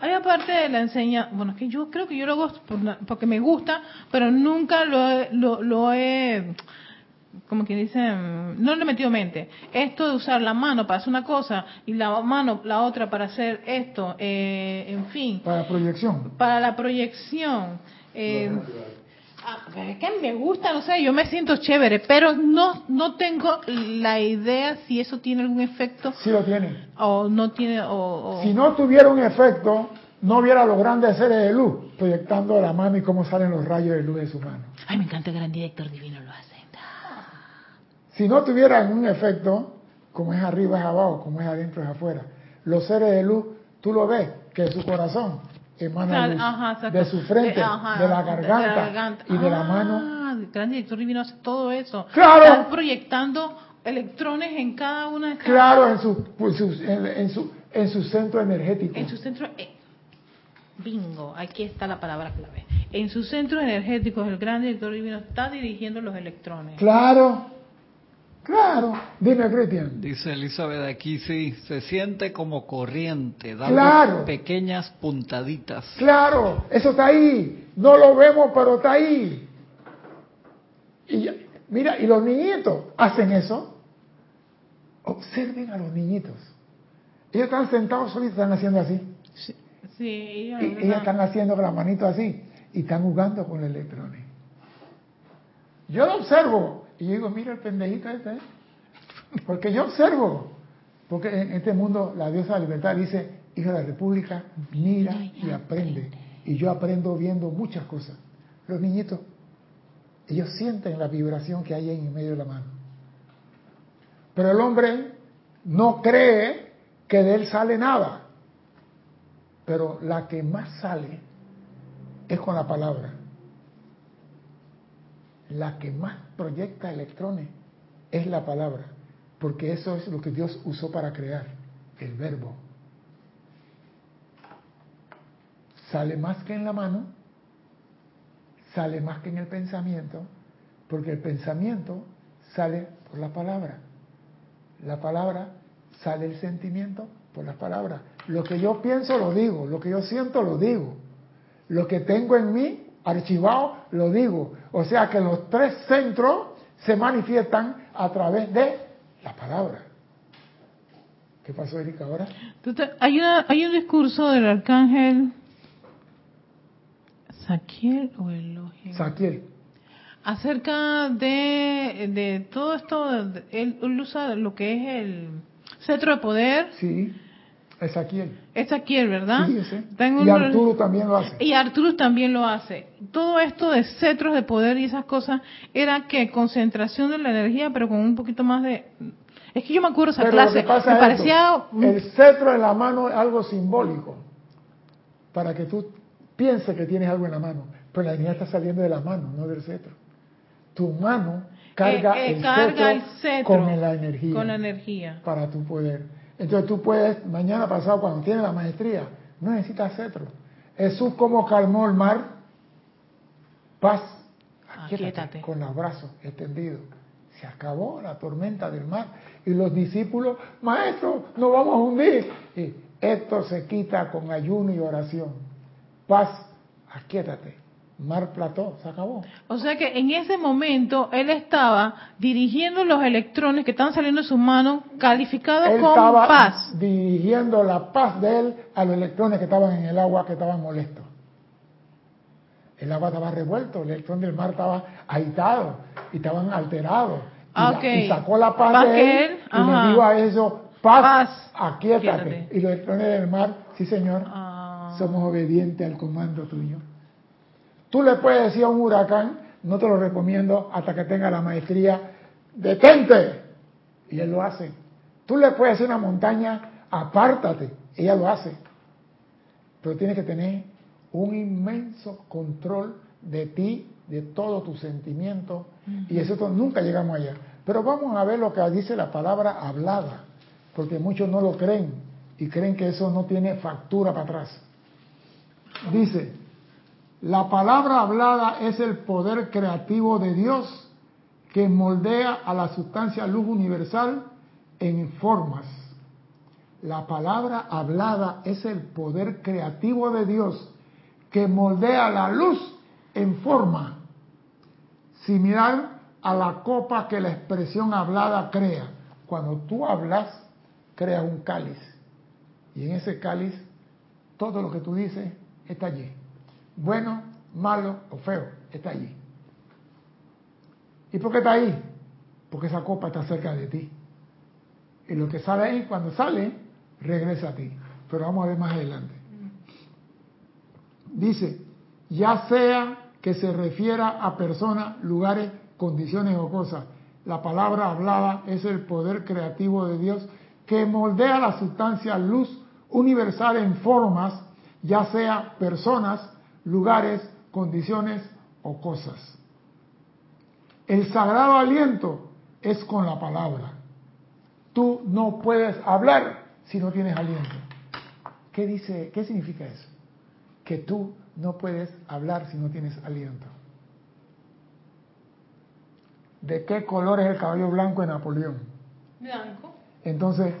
Hay parte de la enseñanza, bueno, es que yo creo que yo lo hago porque me gusta, pero nunca lo he, lo, lo he, como que dicen, no le he metido mente. Esto de usar la mano para hacer una cosa y la mano, la otra para hacer esto, eh, en fin, Para proyección. para la proyección. eh, es que me gusta, no sé, yo me siento chévere, pero no, no tengo la idea si eso tiene algún efecto Sí lo tiene. o no tiene, o, o- Si no tuviera un efecto, no viera los grandes seres de luz proyectando la mano y cómo salen los rayos de luz de su mano. Ay, me encanta el gran director divino lo hace. Si no tuvieran un efecto, como es arriba es abajo, como es adentro es afuera, los seres de luz, tú lo ves, que de su corazón emana Sal- luz, ajá, exacto. de su frente, De- ajá, de la de garganta, y de la Ah, mano. el gran director divino hace todo eso. ¡Claro! Están proyectando electrones en cada una de estas- Claro, en su, pues, su- en, en su, en su centro energético. En su centro. eh, bingo, aquí está la palabra clave. En sus centros energéticos, el gran director divino está dirigiendo los electrones. Claro, claro. Dime, Cristian. Dice Elizabeth aquí, sí, se siente como corriente, dando Claro. pequeñas puntaditas. Claro, eso está ahí. No lo vemos, pero está ahí. Y mira, y los niñitos hacen eso. Observen a los niñitos. Ellos están sentados solitos, están haciendo así. Sí, sí, ellos- Y ellos están haciendo con las manitos así. Y están jugando con los electrones. Yo lo observo. Y yo digo, mira el pendejito este. ¿eh? Porque yo observo. Porque en este mundo la diosa de la libertad dice, hijo de la república, mira y aprende. Y yo aprendo viendo muchas cosas. Los niñitos, ellos sienten la vibración que hay en medio de la mano. Pero el hombre no cree que de él sale nada. Pero la que más sale es con la palabra. La que más proyecta electrones es la palabra, porque eso es lo que Dios usó para crear, el verbo. Sale más que en la mano, sale más que en el pensamiento, porque el pensamiento sale por la palabra. La palabra sale el sentimiento por las palabras. Lo que yo pienso lo digo, lo que yo siento lo digo. Lo que tengo en mí archivado lo digo. O sea que los tres centros se manifiestan a través de la palabra. ¿Qué pasó, Erika, ahora? Hay, una, hay un discurso del arcángel Saquiel o Elohim Saquiel. acerca de, de todo esto. él, usa lo que es el cetro de poder. Sí, Es Saquiel, ¿verdad? Sí, ese. Tengo Y Arturo también lo hace. Y Arturo también lo hace. Todo esto de cetros de poder y esas cosas era que concentración de la energía, pero con un poquito más de. Es que yo me acuerdo esa Pero lo clase. que pasa me es parecía. esto, el cetro en la mano es algo simbólico, para que tú pienses que tienes algo en la mano, pero la energía está saliendo de la mano, no del cetro. Tu mano carga, eh, eh, el, carga cetro el cetro con la energía Con la energía. para tu poder. Entonces tú puedes, mañana pasado, cuando tienes la maestría, no necesitas cetro. Jesús como calmó el mar, paz, aquíétate, con los brazos extendidos. Se acabó la tormenta del mar. Y los discípulos, maestro, nos vamos a hundir. Y esto se quita con ayuno y oración. Paz, aquíétate. Mar plató, se acabó. O sea que en ese momento él estaba dirigiendo los electrones que estaban saliendo de sus manos, calificados Él con estaba paz. dirigiendo la paz de él a los electrones que estaban en el agua que estaban molestos. El agua estaba revuelto, el electrón del mar estaba agitado y estaban alterados. Y, Ah, la- ok. y sacó la paz, Paz de él él, y le dijo a eso, paz, Paz, aquíétate. aquíétate. Y los electrones del mar Sí, señor. Ah. Somos obedientes al comando tuyo. Tú le puedes decir a un huracán, no te lo recomiendo hasta que tenga la maestría, detente. Y él lo hace. Tú le puedes decir a una montaña, apártate. Ella lo hace. Pero tiene que tener un inmenso control de ti, de todos tus sentimientos. Y eso nunca llegamos allá. Pero vamos a ver lo que dice la palabra hablada. Porque muchos no lo creen. Y creen que eso no tiene factura para atrás. Dice, la palabra hablada es el poder creativo de Dios que moldea a la sustancia luz universal en formas. La palabra hablada es el poder creativo de Dios que moldea la luz en forma, similar a la copa que la expresión hablada crea. Cuando tú hablas, creas un cáliz. Y en ese cáliz, todo lo que tú dices está allí. Bueno, malo o feo, está allí. ¿Y por qué está ahí? Porque esa copa está cerca de ti. Y lo que sale ahí, cuando sale, regresa a ti. Pero vamos a ver más adelante. Dice, ya sea que se refiera a personas, lugares, condiciones o cosas, la palabra hablada es el poder creativo de Dios que moldea la sustancia luz universal en formas, ya sea personas, lugares, condiciones o cosas. El sagrado aliento es con la palabra. Tú no puedes hablar si no tienes aliento. ¿Qué dice? ¿Qué significa eso? Que tú no puedes hablar si no tienes aliento. ¿De qué color es el caballo blanco de Napoleón? Blanco. Entonces,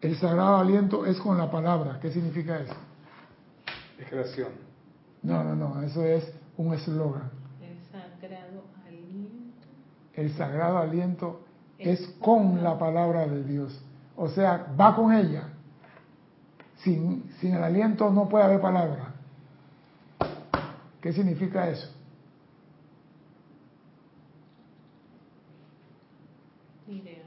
el sagrado aliento es con la palabra. ¿Qué significa eso? Es creación. No, no, no, eso es un eslogan. El sagrado aliento. El sagrado aliento es con la palabra de Dios. O sea, va con ella. Sin, sin el aliento no puede haber palabra. ¿Qué significa eso? Ni idea.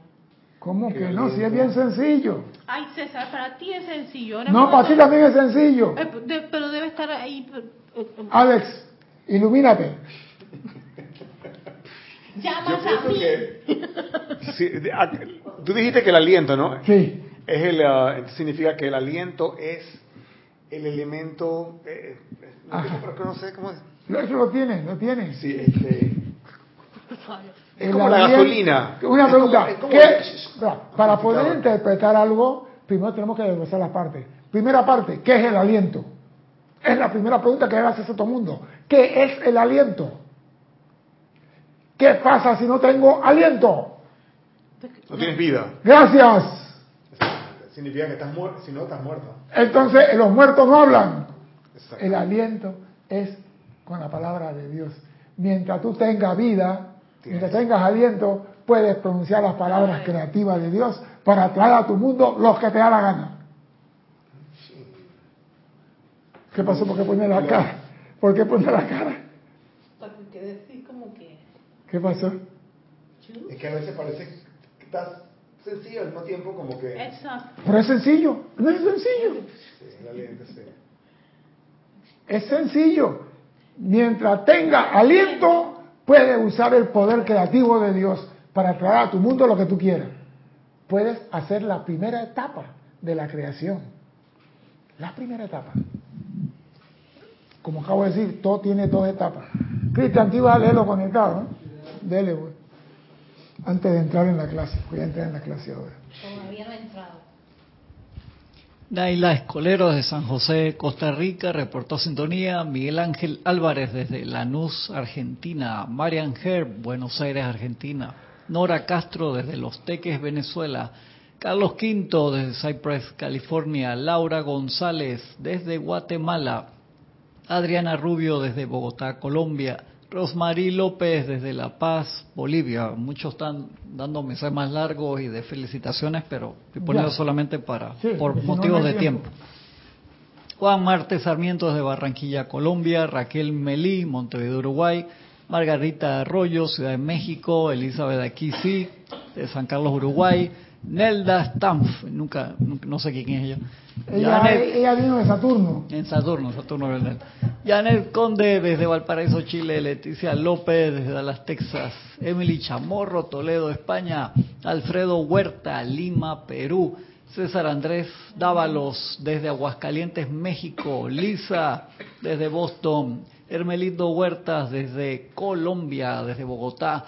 ¿Cómo Que no? Si es bien sencillo. Ay, César, para ti es sencillo. Ahora No, para ti también es sencillo. Eh, de- pero debe estar ahí. eh, eh, Alex, ilumínate. Llamas Yo a pienso mí. que... sí, de- ah, tú dijiste que el aliento, ¿no? Sí. Es el, entonces significa que el aliento es el elemento... eh, no, sé cómo es. Lo, lo tiene, lo tiene. Sí, este... Es El como la aliento- gasolina. Una Es pregunta. como- es como- ¿qué- para- para poder interpretar algo, primero tenemos que desglosar las partes. Primera parte, ¿qué es el aliento? Es la primera pregunta que debe hacerse todo el mundo. ¿Qué es el aliento? ¿Qué pasa si no tengo aliento? No tienes vida. Gracias. Significa que estás muerto. Si no, estás muerto. Entonces los muertos no hablan. El aliento es con la palabra de Dios. Mientras tú tengas vida, mientras tengas aliento, puedes pronunciar las palabras creativas de Dios para traer a tu mundo los que te da la gana. ¿Qué pasó? ¿Por qué pone la cara? ¿Por qué pone la cara? Porque decís como que. ¿Qué pasó? Es que a veces parece que estás sencillo al mismo tiempo como que... Exacto. Pero es sencillo, no es sencillo. Sí, el aliento, sí. Es sencillo. Mientras tenga aliento, puedes usar el poder creativo de Dios para traer a tu mundo lo que tú quieras. Puedes hacer la primera etapa de la creación. La primera etapa. Como acabo de decir, todo tiene dos etapas. Cristian, tú ibas a leerlo conectado, ¿no? Dele, pues. Antes de entrar en la clase. Voy a entrar en la clase ahora. Todavía no entrado. Naila Escolero de San José, Costa Rica, reportó sintonía. Miguel Ángel Álvarez desde Lanús, Argentina. Marian Herb, Buenos Aires, Argentina. Nora Castro desde Los Teques, Venezuela. Carlos Quinto desde Cypress, California. Laura González desde Guatemala. Adriana Rubio desde Bogotá, Colombia. Rosmarie López desde La Paz, Bolivia. Muchos están dando mensajes más largos y de felicitaciones, pero estoy poniendo Ya. solamente para Sí, por motivos no de tiempo. tiempo. Juan Marte Sarmiento desde Barranquilla, Colombia, Raquel Melí, Montevideo, Uruguay, Margarita Arroyo, Ciudad de México, Elizabeth Aquisi, de San Carlos, Uruguay, Nelda Stampf, nunca, nunca- no sé quién es ella. Ella, vino de Saturno. en Saturno, Saturno ¿verdad? Janet Conde desde Valparaíso, Chile, Leticia López desde Dallas, Texas, Emily Chamorro, Toledo, España, Alfredo Huerta, Lima, Perú, César Andrés Dávalos desde Aguascalientes, México, Lisa desde Boston, Hermelito Huertas desde Colombia, desde Bogotá,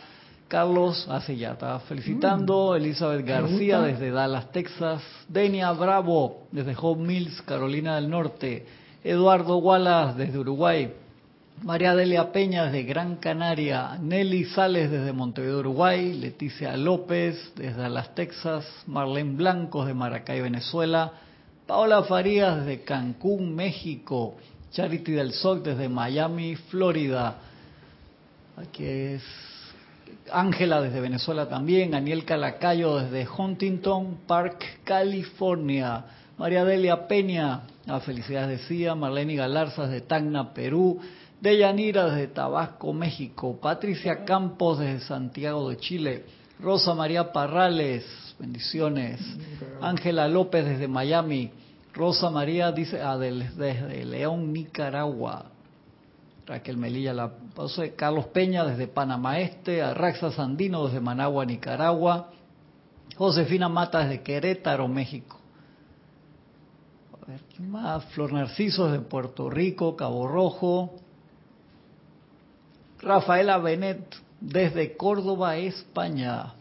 Carlos, así ya está felicitando, Elizabeth García desde Dallas, Texas, Denia Bravo desde Home Mills, Carolina del Norte, Eduardo Wallace desde Uruguay, María Delia Peña desde Gran Canaria, Nelly Sales desde Montevideo, Uruguay, Leticia López desde Dallas, Texas, Marlene Blancos de Maracay, Venezuela, Paola Farías desde Cancún, México, Charity del Sol desde Miami, Florida, aquí es Ángela desde Venezuela también, Aniel Calacayo desde Huntington Park, California, María Delia Peña, a felicidades decía, Marlene Galarza desde Tacna, Perú, Deyanira desde Tabasco, México, Patricia Campos desde Santiago de Chile, Rosa María Parrales, bendiciones, Ángela López desde Miami, Rosa María dice ah, desde León, Nicaragua, Raquel Melilla la Carlos Peña desde Panamá Este, Arraxa Sandino desde Managua, Nicaragua, Josefina Mata desde Querétaro, México. A ver, ¿quién más? Flor Narciso desde Puerto Rico, Cabo Rojo. Rafaela Benet desde Córdoba, España.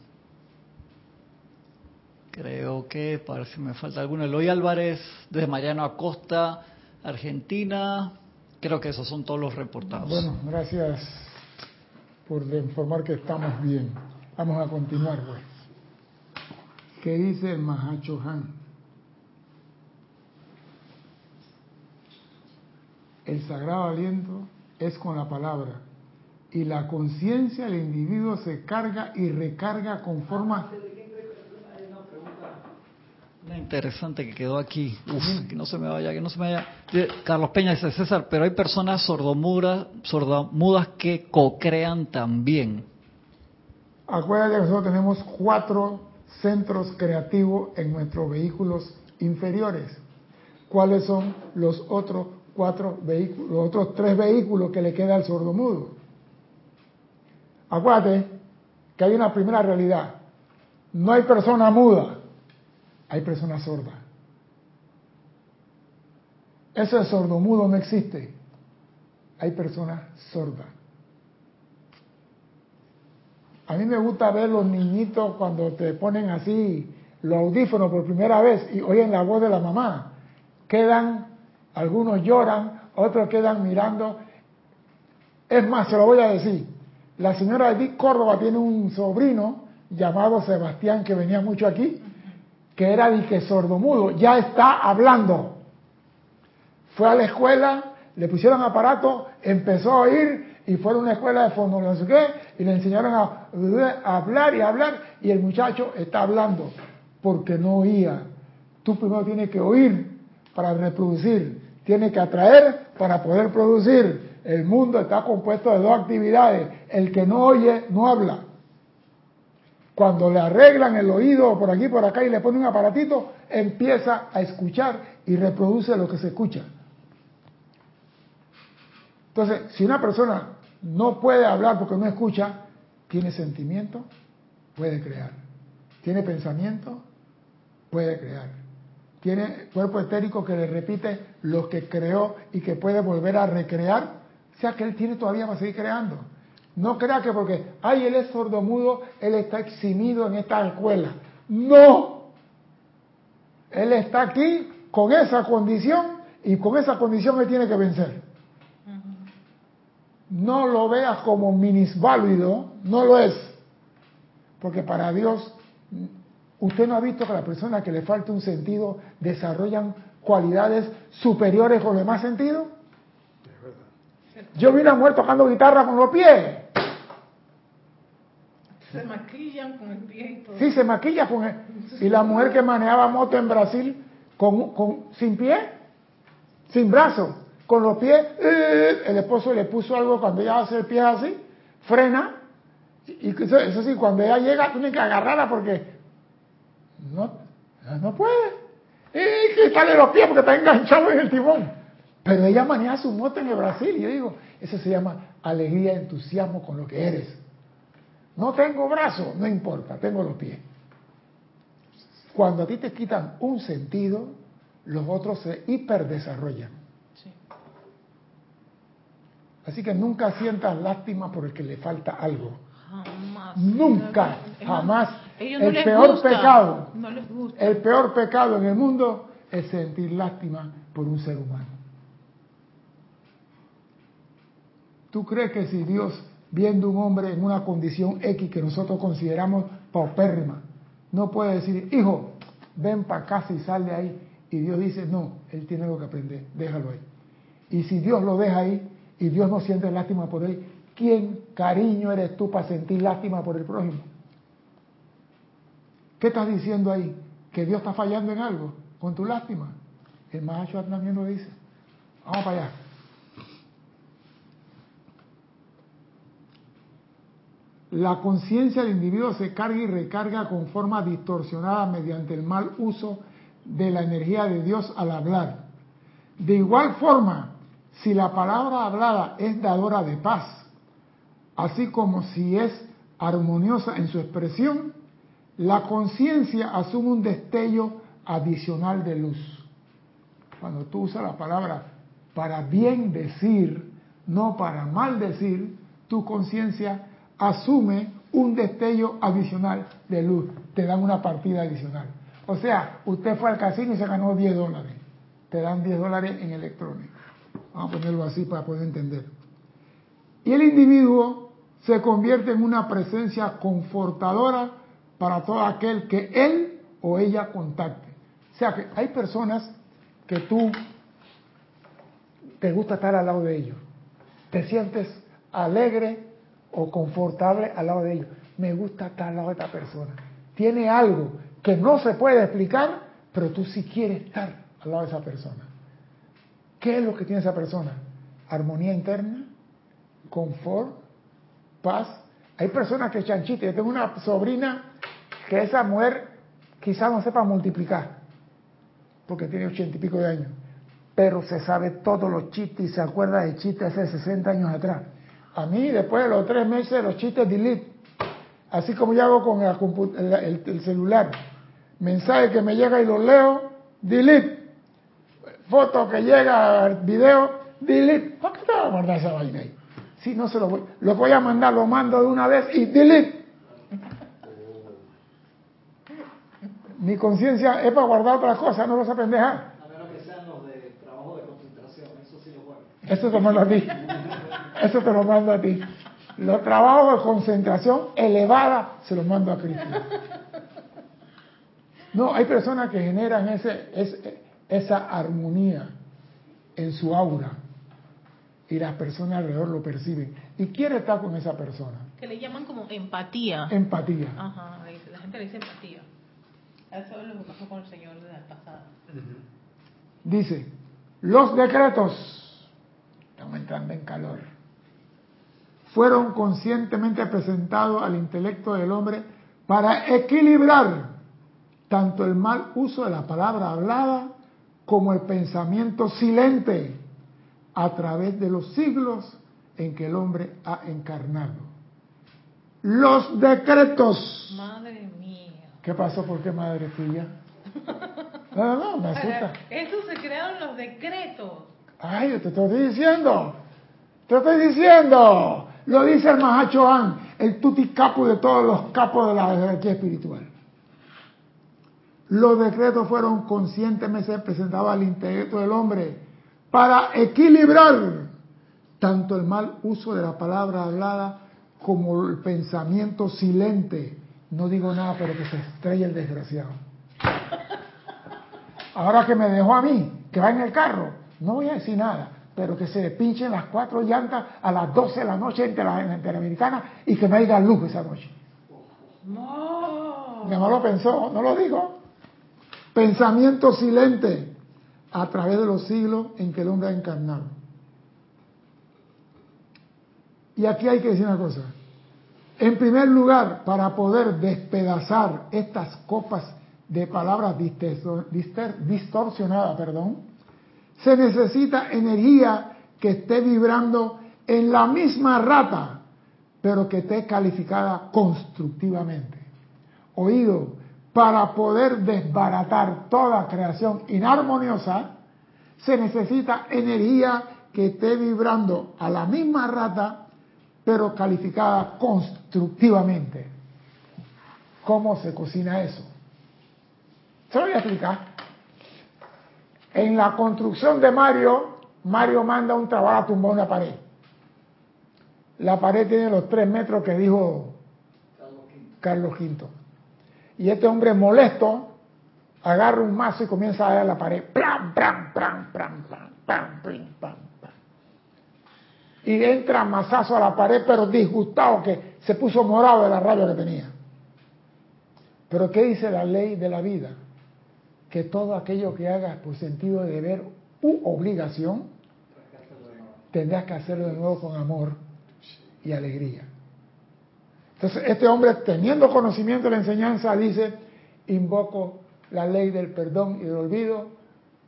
Creo que, para si me falta alguno, Eloy Álvarez desde Mariano Acosta, Argentina. Creo que esos son todos los reportados. Bueno, gracias por informar que estamos bien. Vamos a continuar, pues. ¿Qué dice el Mahacho Han? El sagrado aliento es con la palabra y la conciencia del individuo se carga y recarga con forma Una interesante que quedó aquí. Uf, que no se me vaya, que no se me vaya. Eh, Carlos Peña dice, César, pero hay personas sordomudas, sordomudas que co-crean también. Acuérdate que nosotros tenemos cuatro centros creativos en nuestros vehículos inferiores. ¿Cuáles son los otros cuatro vehículos, los otros tres vehículos que le queda al sordomudo? Acuérdate que hay una primera realidad. No hay persona muda, hay persona sorda. Ese sordomudo no existe. Hay personas sordas. A mí me gusta ver los niñitos cuando te ponen así los audífonos por primera vez y oyen la voz de la mamá. Quedan, algunos lloran, otros quedan mirando. Es más, se lo voy a decir. La señora Edith Córdoba tiene un sobrino llamado Sebastián que venía mucho aquí, que era que sordomudo, ya está hablando. Fue a la escuela, le pusieron aparato, empezó a oír y fue a una escuela de fondo, y le enseñaron a, a hablar y a hablar, y el muchacho está hablando porque no oía. Tú primero tienes que oír para reproducir, tienes que atraer para poder producir. El mundo está compuesto de dos actividades. El que no oye, no habla. Cuando le arreglan el oído por aquí, por acá y le ponen un aparatito, empieza a escuchar y reproduce lo que se escucha. Entonces, si una persona no puede hablar porque no escucha, tiene sentimiento, puede crear. Tiene pensamiento, puede crear. Tiene cuerpo etérico que le repite lo que creó y que puede volver a recrear, o sea que él tiene todavía para seguir creando. No crea que porque, ay, él es sordomudo, él está eximido en esta escuela. No. Él está aquí con esa condición y con esa condición él tiene que vencer. No lo veas como minisválido, no lo es. Porque para Dios, usted no ha visto que a la persona que le falta un sentido desarrollan cualidades superiores con los demás sentidos. Yo vi una mujer tocando guitarra con los pies. Se maquillan con el pie y todo. Sí, se maquilla con él. Y la mujer que manejaba moto en Brasil con, con, sin pie, sin brazo, con los pies, eh, el esposo le puso algo cuando ella hace el pie así, frena, y eso, eso sí, cuando ella llega tiene que agarrarla porque No, no puede. Y quitarle los pies porque está enganchado en el timón. Pero ella maneja su moto en el Brasil. Y yo digo, eso se llama alegría, entusiasmo con lo que eres. No tengo brazos, no importa, tengo los pies. Cuando a ti te quitan un sentido, los otros se hiperdesarrollan. Sí. Así que nunca sientas lástima por el que le falta algo. Jamás. Nunca, jamás. ellos no El peor gusta, pecado, No les gusta. el peor pecado en el mundo es sentir lástima por un ser humano. ¿Tú crees que si Dios, viendo un hombre en una condición X que nosotros consideramos paupérrima, no puede decir, hijo, ven para casa y sal de ahí? Y Dios dice, no, él tiene algo que aprender, déjalo ahí. Y si Dios lo deja ahí y Dios no siente lástima por él, ¿quién cariño eres tú para sentir lástima por el prójimo? ¿Qué estás diciendo ahí? ¿Que Dios está fallando en algo con tu lástima? El Mahacho también lo dice. Vamos para allá. La conciencia del individuo se carga y recarga con forma distorsionada mediante el mal uso de la energía de Dios al hablar. De igual forma, si la palabra hablada es dadora de paz, así como si es armoniosa en su expresión, la conciencia asume un destello adicional de luz. Cuando tú usas la palabra para bien decir, no para mal decir, tu conciencia asume un destello adicional de luz. Te dan una partida adicional. O sea, usted fue al casino y se ganó 10 dólares. Te dan 10 dólares en electrones. Vamos a ponerlo así para poder entender. Y el individuo se convierte en una presencia confortadora para todo aquel que él o ella contacte. O sea que hay personas que tú te gusta estar al lado de ellos. Te sientes alegre o confortable al lado de ellos. Me gusta estar al lado de esta persona. Tiene algo que no se puede explicar, pero tú sí quieres estar al lado de esa persona. ¿Qué es lo que tiene esa persona? Armonía interna, confort, paz. Hay personas que chanchita. Yo tengo una sobrina que esa mujer quizás no sepa multiplicar, porque tiene ochenta y pico de años, pero se sabe todos los chistes y se acuerda de chistes hace 60 años atrás. A mí, después de los tres meses, los chistes delete. Así como yo hago con el, el, el celular. Mensaje que me llega y lo leo, delete. Foto que llega, video, delete. ¿Por qué te vas a guardar esa vaina ahí? Si no se lo voy, lo voy a mandar, lo mando de una vez y delete. Mi conciencia es para guardar otras cosas, no los pendejar. A menos que sean los de trabajo de concentración, eso sí lo guardo. Eso mando a ti. Eso te lo mando a ti. Los trabajos de concentración elevada se los mando a Cristo. No, hay personas que generan ese, ese, esa armonía en su aura y las personas alrededor lo perciben y quiere estar con esa persona. Que le llaman como empatía. Empatía. Ajá, la gente le dice empatía. Eso es lo que pasó con el Señor de la pasada. Dice, los decretos, estamos entrando en calor, fueron conscientemente presentados al intelecto del hombre para equilibrar tanto el mal uso de la palabra hablada como el pensamiento silente a través de los siglos en que el hombre ha encarnado. Los decretos. Madre mía. ¿Qué pasó? ¿Por qué madre tuya? No, no, me asusta. Eso se crearon los decretos. Ay, yo te estoy diciendo. Te estoy diciendo. Lo dice el Mahachohan, el tuticapo de todos los capos de la jerarquía espiritual. Los decretos fueron conscientemente presentados al intelecto del hombre para equilibrar tanto el mal uso de la palabra hablada como el pensamiento silente. No digo nada, pero que se estrella el desgraciado. Ahora que me dejó a mí, que va en el carro, no voy a decir nada, pero que se le pinchen las cuatro llantas a las 12 de la noche entre la Interamericana y que me haya luz esa noche. No. Mamá lo pensó, no lo digo. Pensamiento silente a través de los siglos en que el hombre ha encarnado. Y aquí hay que decir una cosa. En primer lugar, para poder despedazar estas copas de palabras distorsionadas, perdón, se necesita energía que esté vibrando en la misma rata, pero que esté calificada constructivamente. Oído, para poder desbaratar toda creación inarmoniosa, se necesita energía que esté vibrando a la misma rata, pero calificada constructivamente. ¿Cómo se cocina eso? Se lo voy a explicar. En la construcción de Mario, Mario manda un trabajo a tumbar una pared. La pared tiene los tres metros que dijo Carlos V. Y este hombre molesto agarra un mazo y comienza a dar la pared. ¡Plam, plam, plam, plam, plam, plam, plam, plam, Y entra mazazo a la pared, pero disgustado que se puso morado de la rabia que tenía. Pero ¿qué dice la ley de la vida? Que todo aquello que hagas por sentido de deber u obligación, tendrás que hacerlo de nuevo con amor y alegría. Entonces, este hombre, teniendo conocimiento de la enseñanza, dice, invoco la ley del perdón y del olvido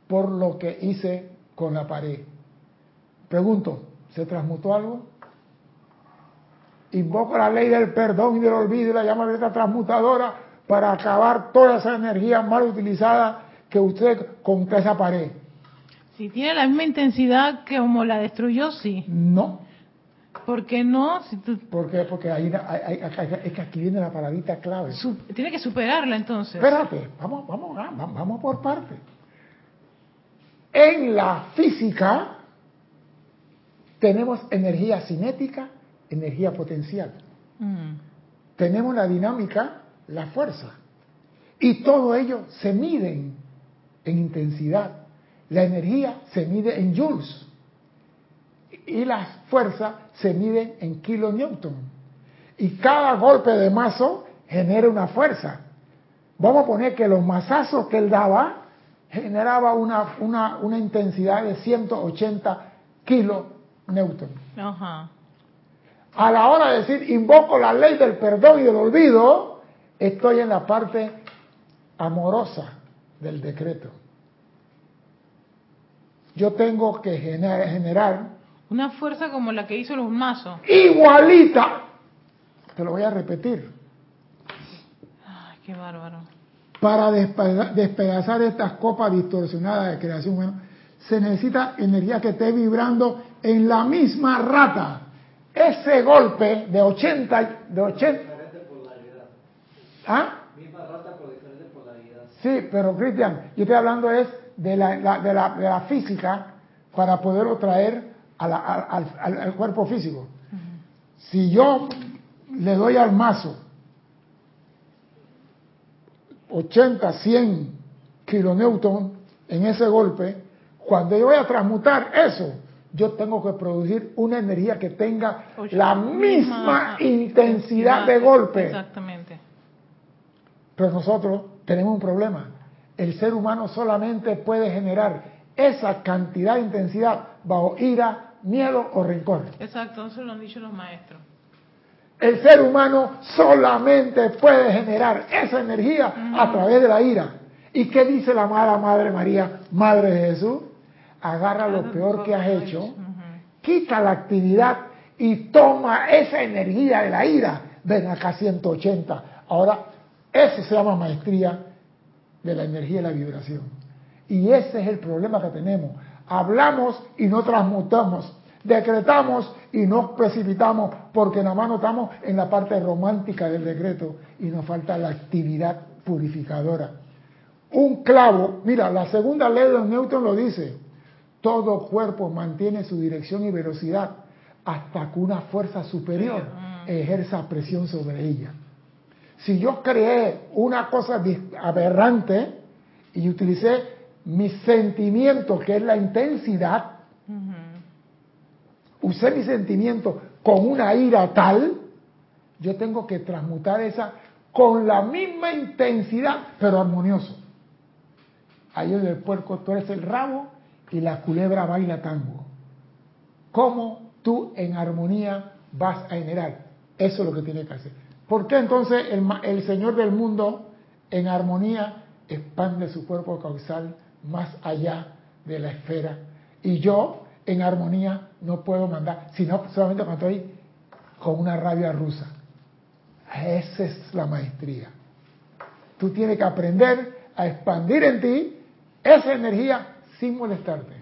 por lo que hice con la pared. Pregunto, ¿se transmutó algo? Invoco la ley del perdón y del olvido y la llama de transmutadora para acabar toda esa energía mal utilizada que usted con esa pared. Si tiene la misma intensidad que como la destruyó, sí. No, ¿Por qué no? Si ¿Por qué? Porque ahí, es que aquí viene la paradita clave. tiene que superarla entonces. Espérate, vamos, vamos, vamos por parte. En la física tenemos energía cinética, energía potencial. Mm. Tenemos la dinámica, la fuerza. Y todo ello se miden en intensidad. La energía se mide en joules y la fuerza se mide en kilonewton. Y cada golpe de mazo genera una fuerza. Vamos a poner que los mazazos que él daba generaba una, una, una intensidad de 180 kilonewton. A la hora de decir invoco la ley del perdón y del olvido, estoy en la parte amorosa del decreto. Yo tengo que generar una fuerza como la que hizo los mazos. Igualita. Te lo voy a repetir. Ay, qué bárbaro. Para despedazar estas copas distorsionadas de creación humana, se necesita energía que esté vibrando en la misma rata. Ese golpe de 80, de 80. ¿Ah? Misma rata por diferente polaridad. Sí, pero Cristian, yo estoy hablando es de la, de la, de la física para poderlo traer al, cuerpo físico. Si yo le doy al mazo 80, 100 kilonewton en ese golpe, cuando yo voy a transmutar eso, yo tengo que producir una energía que tenga la misma intensidad de golpe. Exactamente. Pero nosotros tenemos un problema. El ser humano solamente puede generar esa cantidad de intensidad bajo ira, miedo o rencor. Exacto, eso lo han dicho los maestros. El ser humano solamente puede generar esa energía a través de la ira. ¿Y qué dice la amada Madre María, Madre de Jesús? Agarra lo peor que has hecho, quita la actividad y toma esa energía de la ira. Ven acá 180. Ahora, eso se llama maestría de la energía y la vibración. Y ese es el problema que tenemos hablamos y no transmutamos, decretamos y no precipitamos, porque nada más no estamos en la parte romántica del decreto y nos falta la actividad purificadora. Un clavo, mira, la segunda ley de Newton lo dice, todo cuerpo mantiene su dirección y velocidad hasta que una fuerza superior ejerza presión sobre ella. Si yo creé una cosa aberrante y utilicé mi sentimiento, que es la intensidad, usé mi sentimiento con una ira tal, yo tengo que transmutar esa con la misma intensidad, pero armonioso. Ahí en el puerco tú eres el rabo y la culebra baila tango. ¿Cómo tú en armonía vas a generar? Eso es lo que tiene que hacer. ¿Por qué entonces el, Señor del mundo en armonía expande su cuerpo causal más allá de la esfera. Y yo, en armonía, no puedo mandar, sino solamente cuando estoy con una rabia rusa. Esa es la maestría. Tú tienes que aprender a expandir en ti esa energía sin molestarte.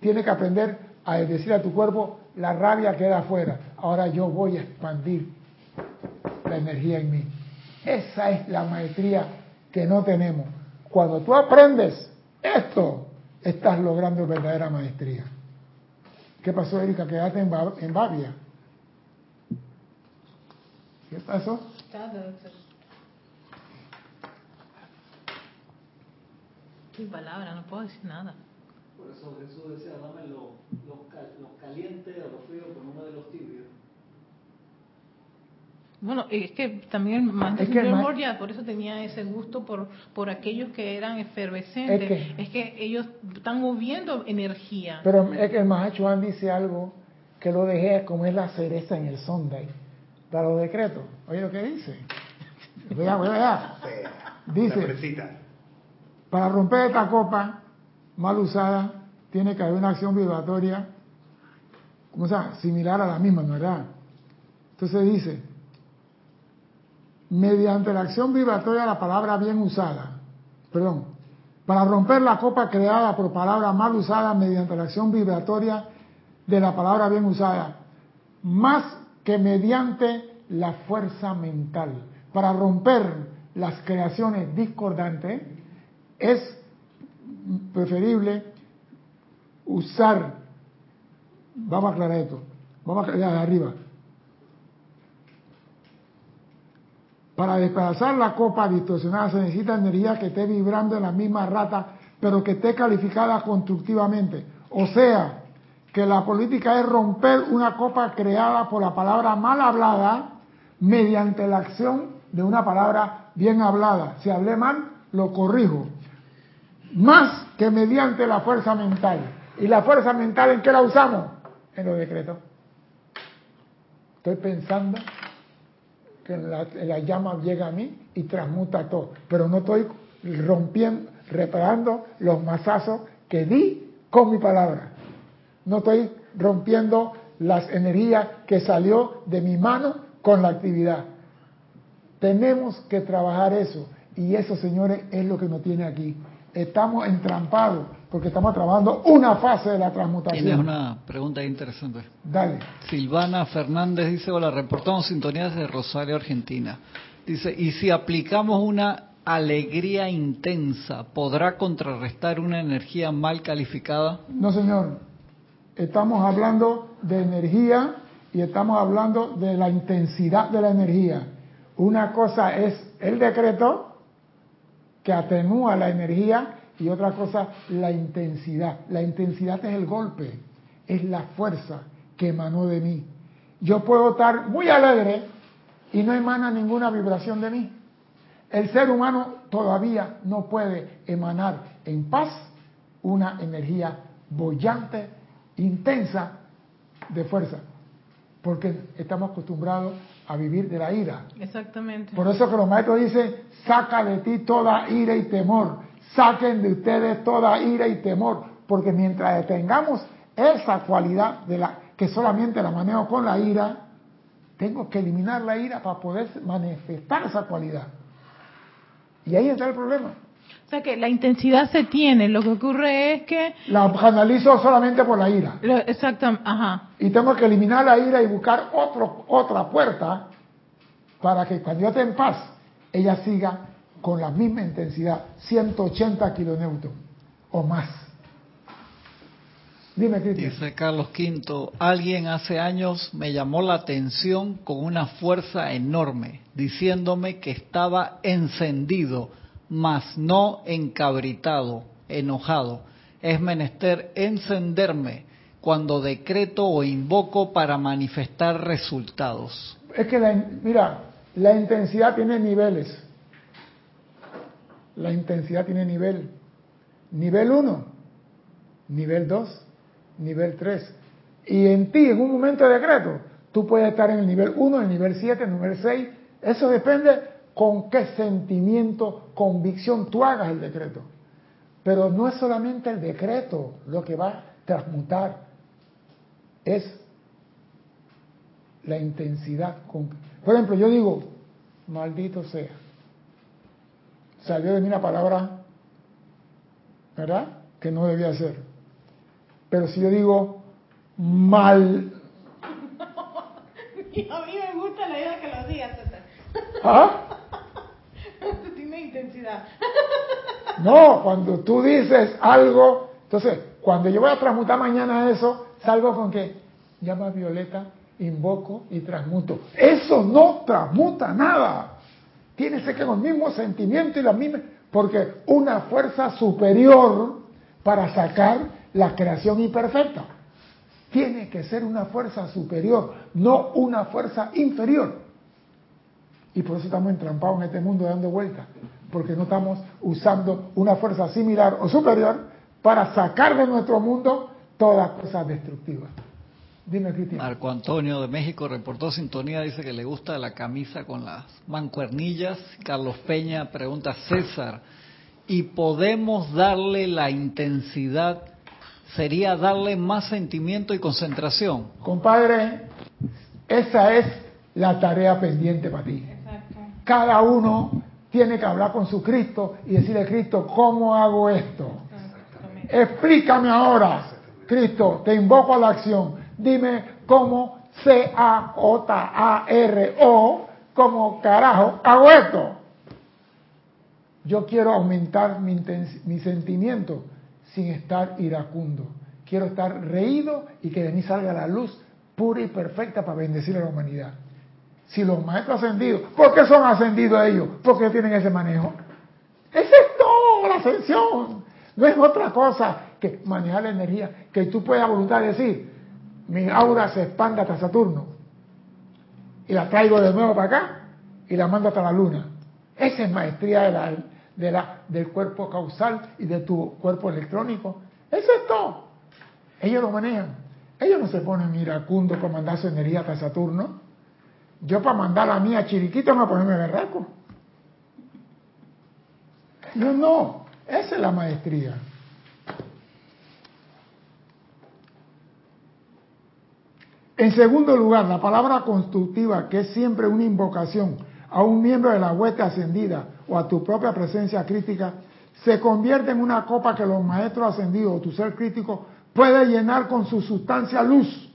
Tienes que aprender a decir a tu cuerpo, la rabia queda afuera. Ahora yo voy a expandir la energía en mí. Esa es la maestría que no tenemos. Cuando tú aprendes esto, estás logrando verdadera maestría. ¿Qué pasó, Erika? Quedaste en, en Babia. ¿Qué pasó? Sin palabras, no puedo decir nada. Por eso Jesús decía, dame los lo, calientes o los fríos con uno de los tibios. Bueno, es que también el maestro es que por eso tenía ese gusto por, por aquellos que eran efervescentes. Es que, ellos están moviendo energía. Pero es que el maestro dice algo que lo dejé como es la cereza en el Sunday para los decretos. Oye lo que dice. Voy a, voy a. Dice, para romper esta copa mal usada, tiene que haber una acción vibratoria, como sea, similar a la misma, ¿verdad? Entonces dice, mediante la acción vibratoria de la palabra bien usada, perdón, para romper la copa creada por palabra mal usada mediante la acción vibratoria de la palabra bien usada, más que mediante la fuerza mental. Para romper las creaciones discordantes es preferible usar, vamos a aclarar esto, vamos a aclarar arriba, Para desplazar la copa distorsionada se necesita energía que esté vibrando en la misma rata, pero que esté calificada constructivamente. O sea, que la política es romper una copa creada por la palabra mal hablada mediante la acción de una palabra bien hablada. Si hablé mal, lo corrijo. Más que mediante la fuerza mental. ¿Y la fuerza mental en qué la usamos? En los decretos. Estoy pensando que la, llama llega a mí y transmuta todo. Pero no estoy rompiendo, reparando los masazos que di con mi palabra. No estoy rompiendo las energías que salió de mi mano con la actividad. Tenemos que trabajar eso. Y eso, señores, es lo que nos tiene aquí. Estamos entrampados porque estamos trabajando una fase de la transmutación. Tienes una pregunta interesante. Dale. Silvana Fernández dice, hola, reportamos sintonías de Rosario, Argentina. Dice, ¿y si aplicamos una alegría intensa, podrá contrarrestar una energía mal calificada? No, señor. Estamos hablando de energía y estamos hablando de la intensidad de la energía. Una cosa es el decreto que atenúa la energía y otra cosa, la intensidad. La intensidad es el golpe, es la fuerza que emanó de mí. Yo puedo estar muy alegre y no emana ninguna vibración de mí. El ser humano todavía no puede emanar en paz una energía bollante, intensa de fuerza, porque estamos acostumbrados a vivir de la ira. Exactamente. Por eso que los maestros dicen, saca de ti toda ira y temor, Saquen de ustedes toda ira y temor, porque mientras tengamos esa cualidad de la que solamente la manejo con la ira, tengo que eliminar la ira para poder manifestar esa cualidad. Y ahí está el problema. O sea que la intensidad se tiene, lo que ocurre es que... La canalizo solamente por la ira. Exactamente, ajá. Y tengo que eliminar la ira y buscar otro, otra puerta para que cuando yo esté en paz, ella siga con la misma intensidad, 180 kilonewton o más. Dime, Cristian. Dice Carlos V, alguien hace años me llamó la atención con una fuerza enorme, diciéndome que estaba encendido, mas no encabritado, enojado. Es menester encenderme cuando decreto o invoco para manifestar resultados. Es que, la, mira, la intensidad tiene niveles la intensidad tiene nivel. Nivel 1, nivel 2, nivel 3. Y en ti, en un momento de decreto, tú puedes estar en el nivel 1, en el nivel 7, en el nivel 6. Eso depende con qué sentimiento, convicción tú hagas el decreto. Pero no es solamente el decreto lo que va a transmutar, es la intensidad. Con... Por ejemplo, yo digo, maldito sea. Salió de mí una palabra, ¿verdad? Que no debía ser. Pero si yo digo, mal... a mí me gusta la idea que lo digas, ¿Ah? Tiene intensidad. No, cuando tú dices algo, entonces, cuando yo voy a transmutar mañana eso, salgo con que llama Violeta, invoco y transmuto. Eso no transmuta nada. Tiene que con el mismo sentimiento y la misma, porque una fuerza superior para sacar la creación imperfecta. Tiene que ser una fuerza superior, no una fuerza inferior. Y por eso estamos entrampados en este mundo dando vueltas, porque no estamos usando una fuerza similar o superior para sacar de nuestro mundo todas las cosas destructivas. Dime, Cristian. Marco Antonio de México reportó sintonía, dice que le gusta la camisa con las mancuernillas. Carlos Peña pregunta, César, ¿y podemos darle la intensidad? ¿Sería darle más sentimiento y concentración? Compadre, esa es la tarea pendiente para ti. Cada uno tiene que hablar con su Cristo y decirle, Cristo, ¿cómo hago esto? Explícame ahora, Cristo, te invoco a la acción Dime cómo C-A-J-A-R-O, como carajo hago esto. Yo quiero aumentar mi, mi sentimiento sin estar iracundo. Quiero estar reído y que de mí salga la luz pura y perfecta para bendecir a la humanidad. Si los maestros ascendidos, ¿por qué son ascendidos ellos? Porque tienen ese manejo. Esa es toda la ascensión. No es otra cosa que manejar la energía, que tú puedas voluntad decir, mi aura se expanda hasta Saturno y la traigo de nuevo para acá y la mando hasta la luna. Esa es maestría de la, de la, del cuerpo causal y de tu cuerpo electrónico. Eso es todo. Ellos lo manejan. Ellos no se ponen iracundo para mandar su energía hasta Saturno. Yo para mandar la mía chiriquita me voy a ponerme berraco. No, no. Esa es la maestría. En segundo lugar, la palabra constructiva, que es siempre una invocación a un miembro de la hueste ascendida o a tu propia presencia crítica, se convierte en una copa que los maestros ascendidos o tu ser crítico puede llenar con su sustancia luz,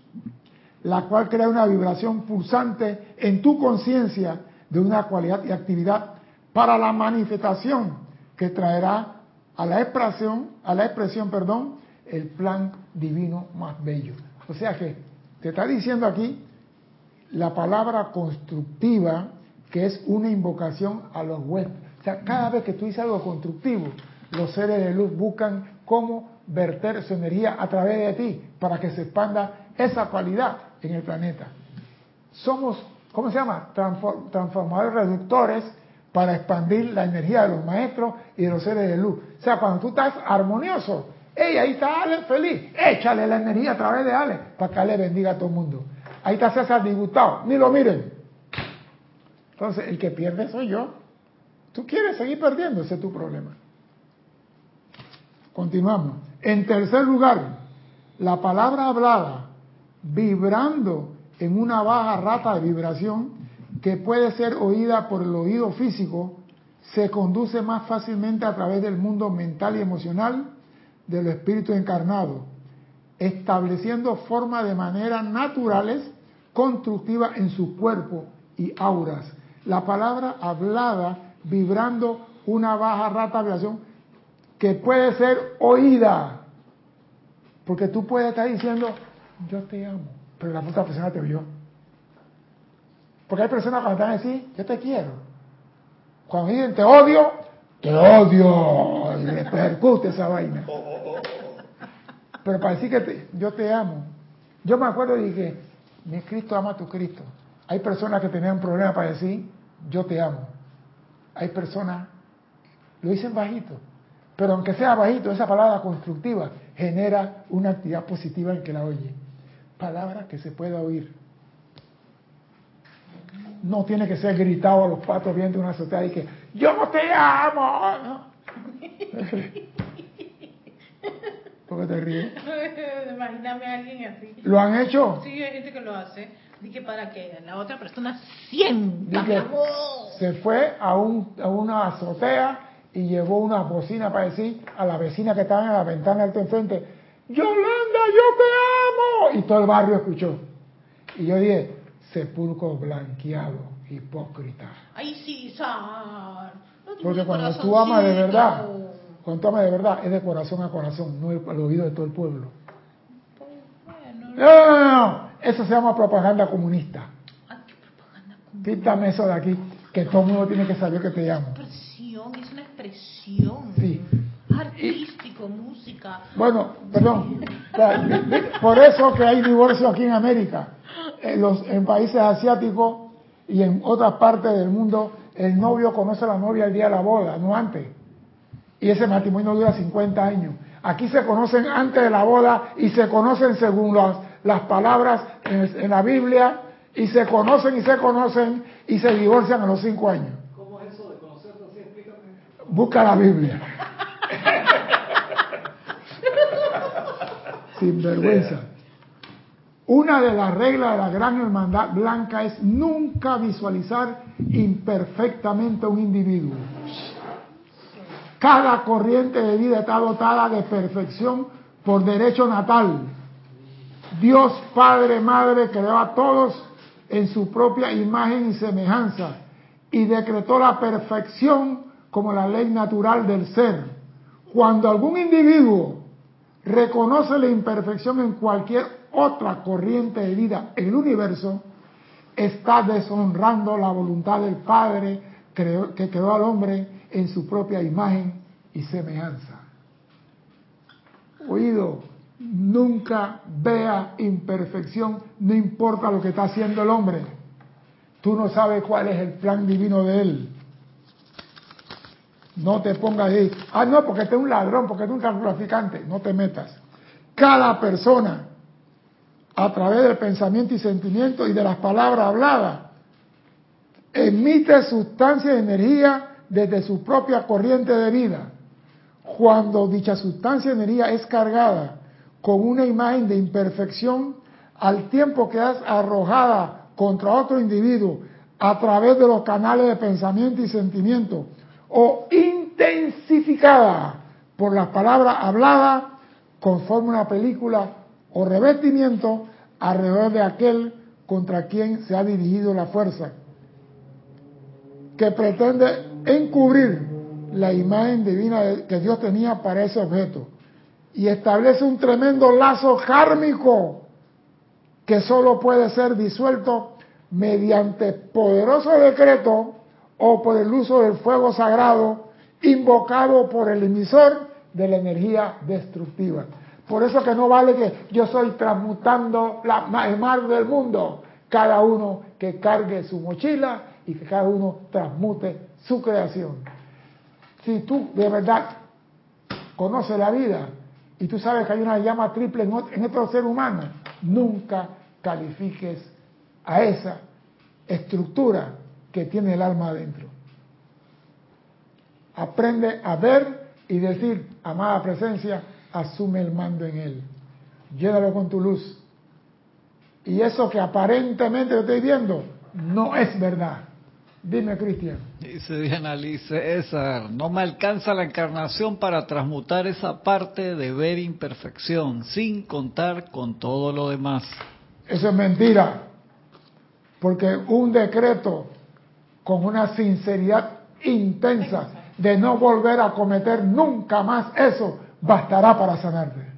la cual crea una vibración pulsante en tu conciencia de una cualidad y actividad para la manifestación que traerá a la expresión, a la expresión, perdón, el plan divino más bello. O sea que te está diciendo aquí la palabra constructiva, que es una invocación a los huéspedes. O sea, cada vez que tú dices algo constructivo, los seres de luz buscan cómo verter su energía a través de ti para que se expanda esa cualidad en el planeta. Somos, ¿cómo se llama? Transformadores reductores para expandir la energía de los maestros y de los seres de luz. O sea, cuando tú estás armonioso, Ey, ahí está Ale feliz. Échale la energía a través de Ale para que Ale bendiga a todo el mundo. Ahí está César disgustado. Ni lo miren. Entonces, el que pierde soy yo. Tú quieres seguir perdiendo, ese es tu problema. Continuamos. En tercer lugar, la palabra hablada, vibrando en una baja rata de vibración que puede ser oída por el oído físico, se conduce más fácilmente a través del mundo mental y emocional de los espíritus encarnados, estableciendo formas de manera naturales, constructivas en su cuerpo y auras. La palabra hablada vibrando una baja rata de vibración que puede ser oída. Porque tú puedes estar diciendo, yo te amo, pero la otra persona te oyó. Porque hay personas cuando están así, yo te quiero. Cuando dicen te odio, te odio, y le percute esa vaina. Pero para decir que yo te amo, yo me acuerdo y dije, mi Cristo ama a tu Cristo. Hay personas que tenían problemas para decir, yo te amo. Hay personas, lo dicen bajito, pero aunque sea bajito, esa palabra constructiva genera una actividad positiva en que la oye. Palabra que se pueda oír. No tiene que ser gritado a los patos viendo una azotea y que yo no te amo. ¿Por qué te ríes? Imagíname a alguien así. ¿Lo han hecho? Sí, hay gente que lo hace. Dije para que la otra persona sienta amor. se fue a, un, a una azotea y llevó una bocina para decir a la vecina que estaba en la ventana del enfrente, Yolanda, yo te amo. Y todo el barrio escuchó. Y yo dije, sepulcro blanqueado, hipócrita. Ay, sí, Sar. No Porque cuando tú amas de verdad, cuando de verdad, es de corazón a corazón, no el- al oído de todo el pueblo. Bueno, No, no, no, no. Eso se llama propaganda comunista. Quítame eso de aquí, que todo el mundo tiene que saber que te amo. expresión, es una expresión. Sí. Artístico, música. Bueno, perdón. Por eso que hay divorcio aquí en América. En, los, en países asiáticos y en otras partes del mundo, el novio conoce a la novia el día de la boda, no antes. Y ese matrimonio dura 50 años. Aquí se conocen antes de la boda y se conocen según las, las palabras en, en la Biblia y se conocen y se conocen y se divorcian a los 5 años. ¿Cómo es eso de conocerse así? Explícame. Busca la Biblia. Sin vergüenza. Una de las reglas de la gran hermandad blanca es nunca visualizar imperfectamente a un individuo. Cada corriente de vida está dotada de perfección por derecho natal. Dios Padre, Madre creó a todos en su propia imagen y semejanza y decretó la perfección como la ley natural del ser. Cuando algún individuo reconoce la imperfección en cualquier otra corriente de vida en el universo, está deshonrando la voluntad del Padre que creó al hombre en su propia imagen y semejanza. Oído, nunca vea imperfección, no importa lo que está haciendo el hombre. Tú no sabes cuál es el plan divino de él. No te pongas ahí, ah, no, porque este es un ladrón, porque este es un traficante. No te metas. Cada persona, a través del pensamiento y sentimiento y de las palabras habladas, emite sustancia y energía desde su propia corriente de vida. Cuando dicha sustancia energía es cargada con una imagen de imperfección, al tiempo que es arrojada contra otro individuo a través de los canales de pensamiento y sentimiento, o intensificada por las palabras habladas, conforme una película o revestimiento alrededor de aquel contra quien se ha dirigido la fuerza que pretende encubrir la imagen divina que Dios tenía para ese objeto y establece un tremendo lazo kármico que solo puede ser disuelto mediante poderoso decreto o por el uso del fuego sagrado invocado por el emisor de la energía destructiva. Por eso que no vale que yo soy transmutando la, el mar del mundo. Cada uno que cargue su mochila y que cada uno transmute su creación. Si tú de verdad conoces la vida y tú sabes que hay una llama triple en ot- en otro ser humano, nunca califiques a esa estructura que tiene el alma adentro. Aprende a ver y decir, amada presencia, asume el mando en él. Llévalo con tu luz. Y eso que aparentemente yo estoy viendo no es verdad. Dime, Cristian. Dice Diana Liz, César, no me alcanza la encarnación para transmutar esa parte de ver imperfección, sin contar con todo lo demás. Eso es mentira. Porque un decreto con una sinceridad intensa de no volver a cometer nunca más eso, bastará para sanarte.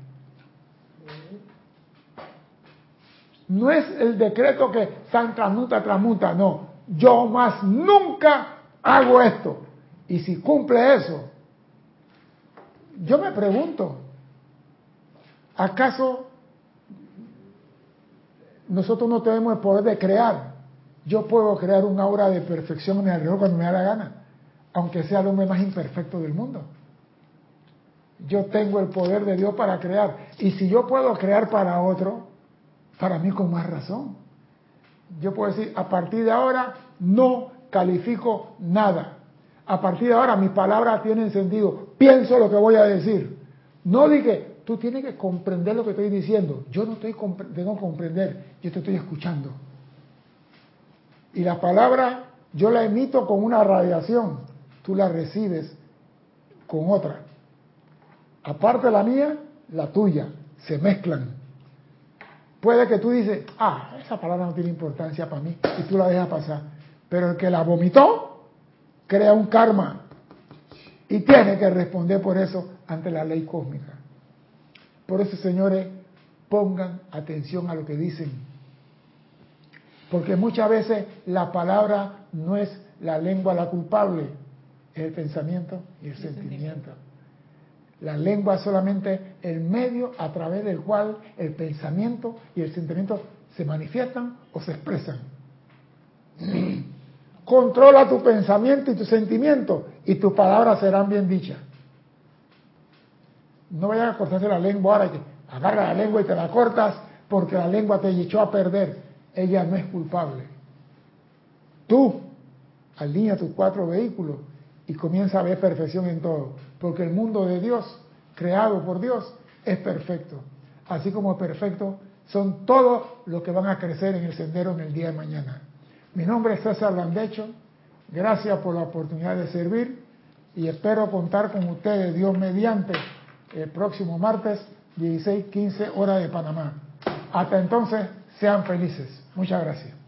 No es el decreto que San transmuta, transmuta, no. Yo más nunca hago esto. Y si cumple eso, yo me pregunto, ¿acaso nosotros no tenemos el poder de crear? Yo puedo crear un aura de perfección en mi alrededor cuando me da la gana, aunque sea el hombre más imperfecto del mundo. Yo tengo el poder de Dios para crear. Y si yo puedo crear para otro, para mí con más razón. Yo puedo decir, a partir de ahora no califico nada. A partir de ahora mis palabras tienen sentido. Pienso lo que voy a decir. No dije, tú tienes que comprender lo que estoy diciendo. Yo no estoy tengo que comprender, yo te estoy escuchando. Y la palabra yo la emito con una radiación, tú la recibes con otra. Aparte la mía, la tuya, se mezclan. Puede que tú dices, ah, esa palabra no tiene importancia para mí, y tú la dejas pasar. Pero el que la vomitó, crea un karma y tiene que responder por eso ante la ley cósmica. Por eso, señores, pongan atención a lo que dicen. Porque muchas veces la palabra no es la lengua la culpable, es el pensamiento y el, sentimiento. La lengua es solamente el medio a través del cual el pensamiento y el sentimiento se manifiestan o se expresan. Controla tu pensamiento y tu sentimiento y tus palabras serán bien dichas. No vayas a cortarse la lengua ahora que agarra la lengua y te la cortas porque la lengua te echó a perder. Ella no es culpable. Tú alinea tus cuatro vehículos y comienza a ver perfección en todo. Porque el mundo de Dios, creado por Dios, es perfecto. Así como perfecto son todos los que van a crecer en el sendero en el día de mañana. Mi nombre es César Landecho. Gracias por la oportunidad de servir y espero contar con ustedes, Dios mediante, el próximo martes, 16, 15 horas de Panamá. Hasta entonces, sean felices. Muchas gracias.